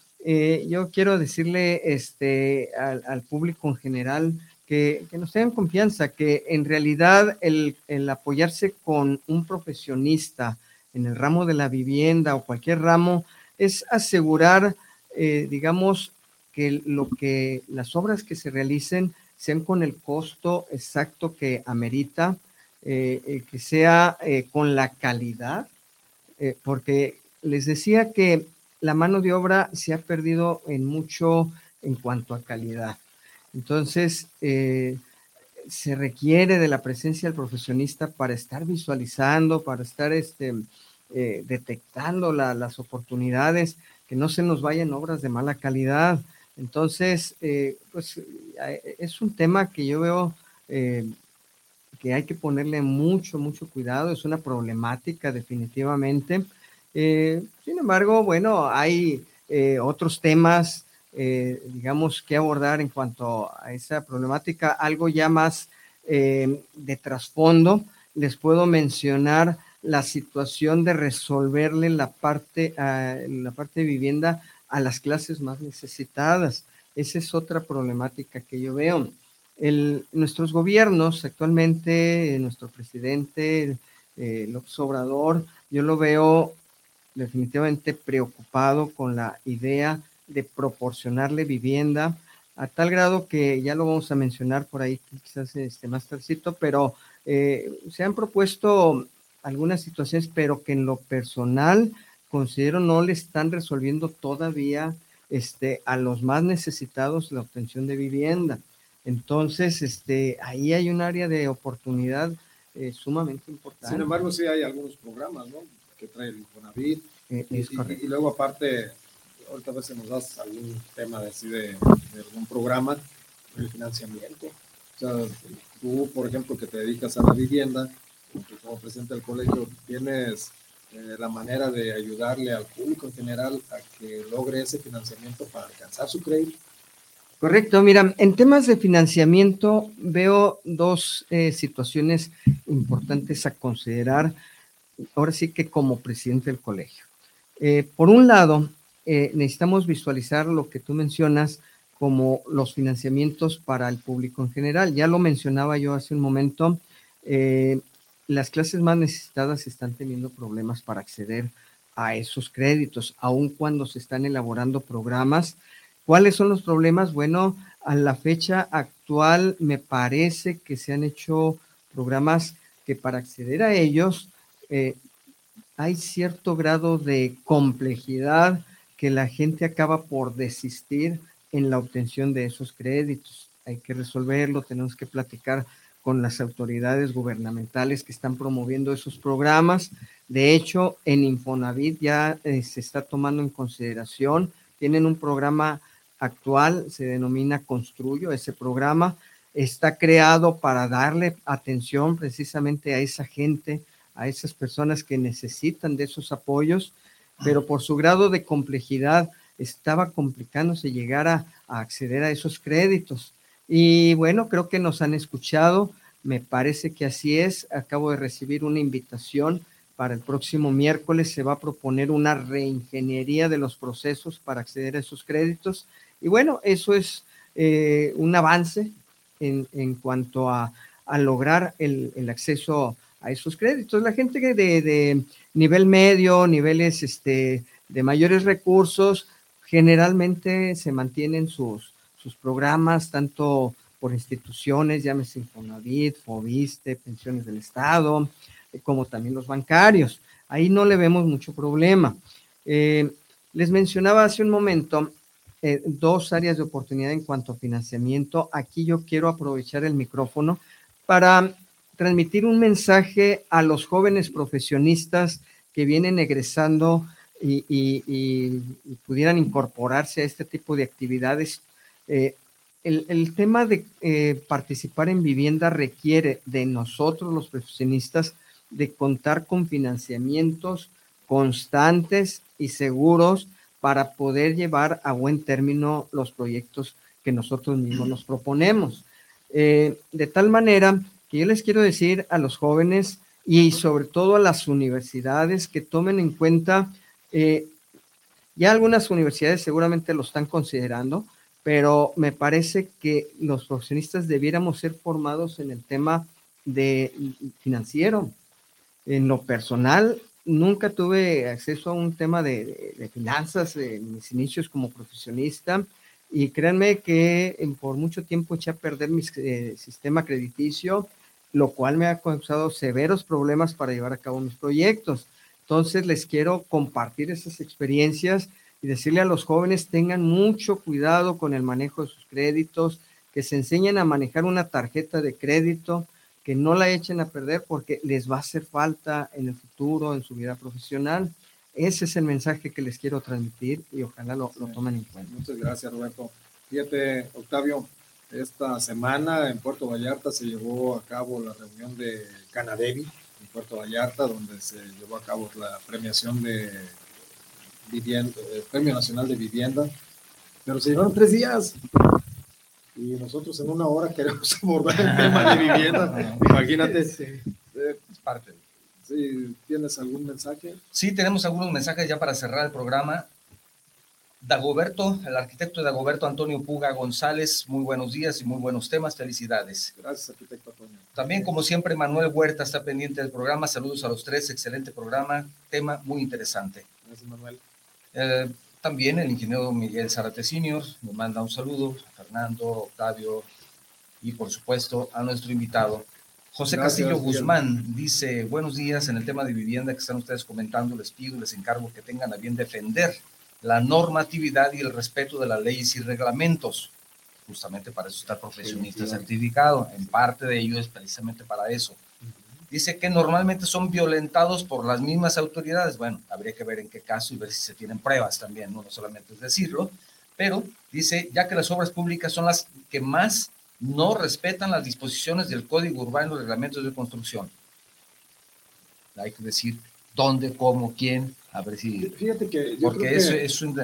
yo quiero decirle este, al, al público en general, que, nos tengan confianza, que en realidad el, apoyarse con un profesionista en el ramo de la vivienda o cualquier ramo es asegurar, eh, digamos, que lo que las obras que se realicen sean con el costo exacto que amerita, eh, eh, que sea con la calidad, porque les decía que la mano de obra se ha perdido en mucho en cuanto a calidad. Entonces, eh, se requiere de la presencia del profesionista para estar visualizando, para estar este, eh, detectando las oportunidades, que no se nos vayan obras de mala calidad. Entonces, eh, pues es un tema que yo veo que hay que ponerle mucho, mucho cuidado, es una problemática definitivamente. sin embargo, bueno, hay otros temas eh, digamos, que abordar en cuanto a esa problemática, algo ya más eh, de trasfondo. Les puedo mencionar la situación de resolverle la parte, la parte de vivienda a las clases más necesitadas. Esa es otra problemática que yo veo. El, nuestros gobiernos actualmente, nuestro presidente eh, López Obrador, yo lo veo definitivamente preocupado con la idea de proporcionarle vivienda a tal grado que ya lo vamos a mencionar por ahí quizás este más tardecito, pero eh, se han propuesto algunas situaciones, pero que en lo personal considero no le están resolviendo todavía este, a los más necesitados la obtención de vivienda. Entonces, este, ahí hay un área de oportunidad eh, sumamente importante. Sin embargo, sí hay algunos programas, ¿no? Que trae el Infonavit. Eh, y, luego aparte ahorita a veces nos das algún tema de, así de, algún programa, el financiamiento. O sea, tú, por ejemplo, que te dedicas a la vivienda, como presidente del colegio, tienes eh, la manera de ayudarle al público en general a que logre ese financiamiento para alcanzar su crédito. Correcto, mira, en temas de financiamiento veo dos eh, situaciones importantes a considerar, ahora sí que como presidente del colegio. Eh, por un lado, eh, necesitamos visualizar lo que tú mencionas como los financiamientos para el público en general. Ya lo mencionaba yo hace un momento, eh, las clases más necesitadas están teniendo problemas para acceder a esos créditos, aun cuando se están elaborando programas ¿Cuáles son los problemas? Bueno, a la fecha actual me parece que se han hecho programas que para acceder a ellos eh, hay cierto grado de complejidad que la gente acaba por desistir en la obtención de esos créditos. Hay que resolverlo, tenemos que platicar con las autoridades gubernamentales que están promoviendo esos programas. De hecho, en Infonavit ya eh, se está tomando en consideración, tienen un programa actual, se denomina Construyo, ese programa está creado para darle atención precisamente a esa gente, a esas personas que necesitan de esos apoyos, pero por su grado de complejidad estaba complicándose llegar a, acceder a esos créditos. Y bueno, creo que nos han escuchado, me parece que así es. Acabo de recibir una invitación para el próximo miércoles. Se va a proponer una reingeniería de los procesos para acceder a esos créditos. Y bueno, eso es eh, un avance en, en cuanto a, a lograr el, el, acceso a esos créditos. La gente de, de nivel medio, niveles este, de mayores recursos, generalmente se mantienen sus, sus programas, tanto por instituciones, llámese Infonavit, Fobiste, pensiones del Estado, eh, como también los bancarios. Ahí no le vemos mucho problema. Eh, les mencionaba hace un momento eh, dos áreas de oportunidad en cuanto a financiamiento. Aquí yo quiero aprovechar el micrófono para transmitir un mensaje a los jóvenes profesionistas que vienen egresando y, pudieran incorporarse a este tipo de actividades. Eh, el, el, tema de eh, participar en vivienda requiere de nosotros los profesionistas de contar con financiamientos constantes y seguros para poder llevar a buen término los proyectos que nosotros mismos nos proponemos. Eh, de tal manera que yo les quiero decir a los jóvenes y sobre todo a las universidades que tomen en cuenta, eh, ya algunas universidades seguramente lo están considerando, pero me parece que los profesionistas debiéramos ser formados en el tema de financiero. En lo personal, nunca tuve acceso a un tema de, finanzas en mis inicios como profesionista y créanme que por mucho tiempo eché a perder mi eh, sistema crediticio, lo cual me ha causado severos problemas para llevar a cabo mis proyectos. Entonces les quiero compartir esas experiencias y decirle a los jóvenes tengan mucho cuidado con el manejo de sus créditos, que se enseñen a manejar una tarjeta de crédito, que no la echen a perder porque les va a hacer falta en el futuro, en su vida profesional. Ese es el mensaje que les quiero transmitir y ojalá lo, lo tomen en cuenta. Muchas gracias, Roberto. Fíjate, Octavio, esta semana en Puerto Vallarta se llevó a cabo la reunión de Canadevi en Puerto Vallarta, donde se llevó a cabo la premiación de vivienda, el Premio Nacional de Vivienda, pero se llevaron tres días y nosotros en una hora queremos abordar el tema de vivienda. Imagínate. Sí, es parte. Sí, ¿Tienes algún mensaje? Sí, tenemos algunos mensajes ya para cerrar el programa. Dagoberto, el arquitecto Dagoberto Antonio Puga González, muy buenos días y muy buenos temas, felicidades. Gracias, arquitecto Antonio. También, como siempre, Manuel Huerta está pendiente del programa, saludos a los tres, excelente programa, tema muy interesante. Gracias, Manuel. Eh, también el ingeniero Miguel Zarate Senior nos manda un saludo, a Fernando, Octavio y por supuesto a nuestro invitado. José Gracias, Castillo Guzmán bien. dice, buenos días, en el tema de vivienda que están ustedes comentando, les pido, les encargo que tengan a bien defender la normatividad y el respeto de las leyes y reglamentos. Justamente para eso está el profesionista sí, certificado, en parte de ello es precisamente para eso dice que normalmente son violentados por las mismas autoridades. Bueno, habría que ver en qué caso y ver si se tienen pruebas también, no, no solamente es decirlo, pero dice, ya que las obras públicas son las que más no respetan las disposiciones del Código Urbano y reglamentos de construcción. Hay que decir dónde, cómo, quién, a ver si... Fíjate que... porque creo eso que... es un,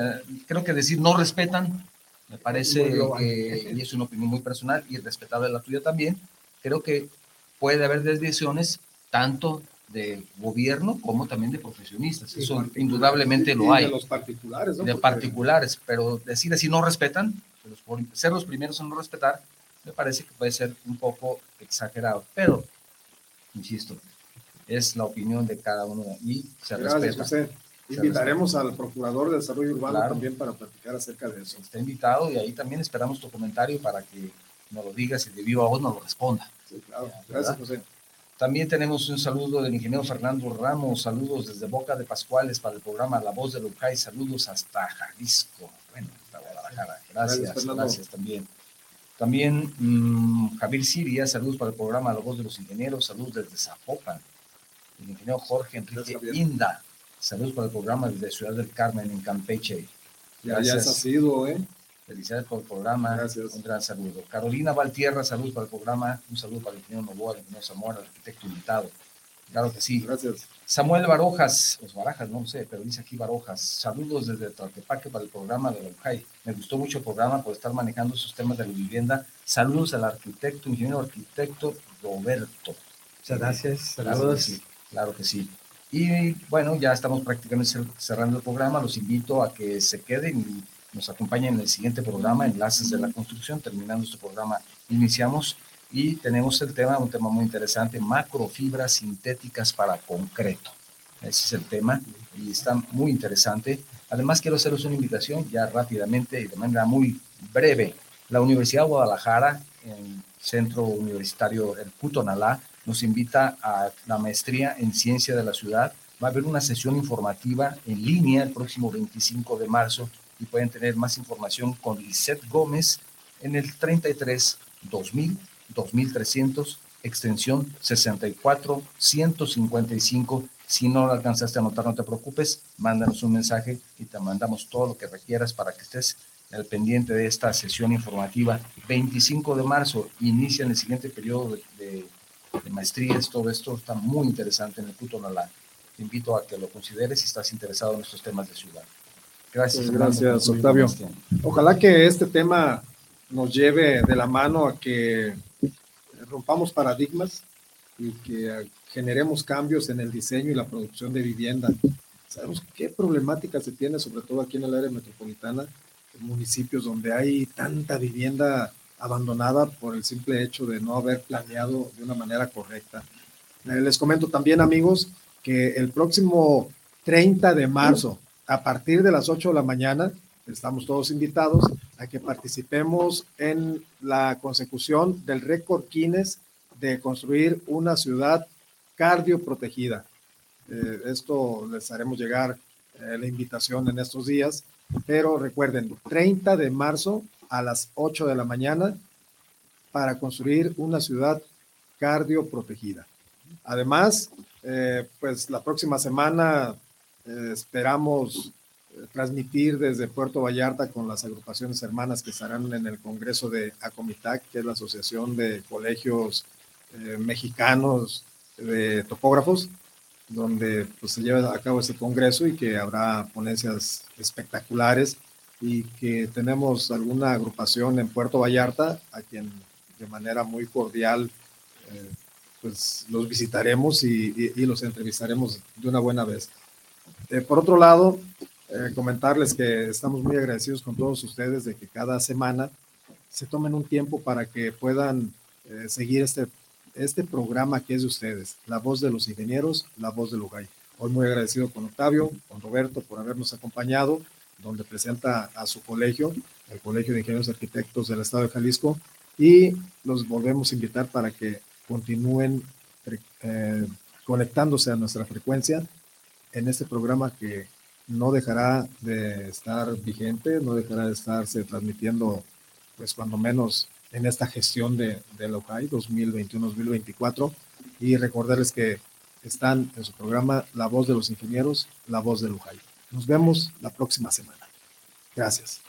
creo que decir no respetan, me parece que, y es una opinión muy personal y respetable la tuya también, creo que puede haber desviaciones tanto de gobierno como también de profesionistas. Eso indudablemente lo hay. De los particulares, ¿no? De particulares, pero decir así no respetan, ser los primeros en no respetar, me parece que puede ser un poco exagerado. Pero, insisto, es la opinión de cada uno y se Gracias, respeta. José. Invitaremos al procurador de desarrollo urbano también para platicar acerca de eso. Está invitado y ahí también esperamos tu comentario para que nos lo digas y de viva voz nos lo responda. Sí, claro. Gracias, José. También tenemos un saludo del ingeniero Fernando Ramos, saludos desde Boca de Pascuales para el programa La Voz de Lucay, saludos hasta Jalisco, bueno, hasta Guadalajara. Gracias, gracias, también. También mmm, Javier Siria, saludos para el programa La Voz de los Ingenieros, saludos desde Zapopan. El ingeniero Jorge Enrique Inda, saludos para el programa desde Ciudad del Carmen en Campeche. Gracias. Ya, ha sido, ¿eh? Felicidades por el programa. Gracias. Un gran saludo. Carolina Valtierra, saludos para el programa. Un saludo para el ingeniero Novoa, el ingeniero Zamora, el arquitecto invitado. Claro que sí. Gracias. Samuel Barojas, los Barajas, no sé, pero dice aquí Barojas. Saludos desde Tlaquepaque para el programa de la. Me gustó mucho el programa por estar manejando esos temas de la vivienda. Saludos al arquitecto, ingeniero arquitecto Roberto. Muchas gracias. Saludos. Claro que sí. Y bueno, ya estamos prácticamente cerrando el programa. Los invito a que se queden y nos acompañen en el siguiente programa, Enlaces de la Construcción. Terminando este programa, iniciamos y tenemos el tema, un tema muy interesante, macrofibras sintéticas para concreto. Ese es el tema y está muy interesante. Además, quiero hacerles una invitación ya rápidamente y de manera muy breve. La Universidad de Guadalajara, en Centro Universitario El Cutonalá, nos invita a la maestría en Ciencia de la Ciudad. Va a haber una sesión informativa en línea el próximo 25 de marzo y pueden tener más información con Lisette Gómez en el 33 2000 2300 extensión 64 155 si no lo alcanzaste a anotar no te preocupes mándanos un mensaje y te mandamos todo lo que requieras para que estés al pendiente de esta sesión informativa 25 de marzo inicia en el siguiente periodo de, de, maestrías todo esto está muy interesante en el Puto Nalá te invito a que lo consideres si estás interesado en estos temas de ciudad Gracias, gracias, Octavio. Ojalá que este tema nos lleve de la mano a que rompamos paradigmas y que generemos cambios en el diseño y la producción de vivienda. Sabemos qué problemática se tiene, sobre todo aquí en el área metropolitana, en municipios donde hay tanta vivienda abandonada por el simple hecho de no haber planeado de una manera correcta. Eh, les comento también, amigos, que el próximo 30 de marzo a partir de las 8 de la mañana, estamos todos invitados a que participemos en la consecución del récord Guinness de construir una ciudad cardioprotegida. Eh, esto les haremos llegar eh, la invitación en estos días, pero recuerden, 30 de marzo a las 8 de la mañana para construir una ciudad cardioprotegida. Además, eh, pues la próxima semana eh, esperamos eh, transmitir desde Puerto Vallarta con las agrupaciones hermanas que estarán en el Congreso de ACOMITAC, que es la Asociación de Colegios Mexicanos de Topógrafos, donde pues, se lleva a cabo este congreso y que habrá ponencias espectaculares y que tenemos alguna agrupación en Puerto Vallarta a quien de manera muy cordial pues los visitaremos y los entrevistaremos de una buena vez. Eh, por otro lado, eh, comentarles que estamos muy agradecidos con todos ustedes de que cada semana se tomen un tiempo para que puedan eh, seguir este, este programa que es de ustedes, La Voz de los Ingenieros, La Voz de Lugay. Hoy muy agradecido con Octavio, con Roberto por habernos acompañado, donde presenta a su colegio, el Colegio de Ingenieros Arquitectos del Estado de Jalisco, y los volvemos a invitar para que continúen conectándose a nuestra frecuencia en este programa que no dejará de estar vigente, no dejará de estarse transmitiendo, pues cuando menos en esta gestión de, de LOCAI 2021-2024 y recordarles que están en su programa La Voz de los Ingenieros, La Voz de Lujay. Nos vemos la próxima semana. Gracias.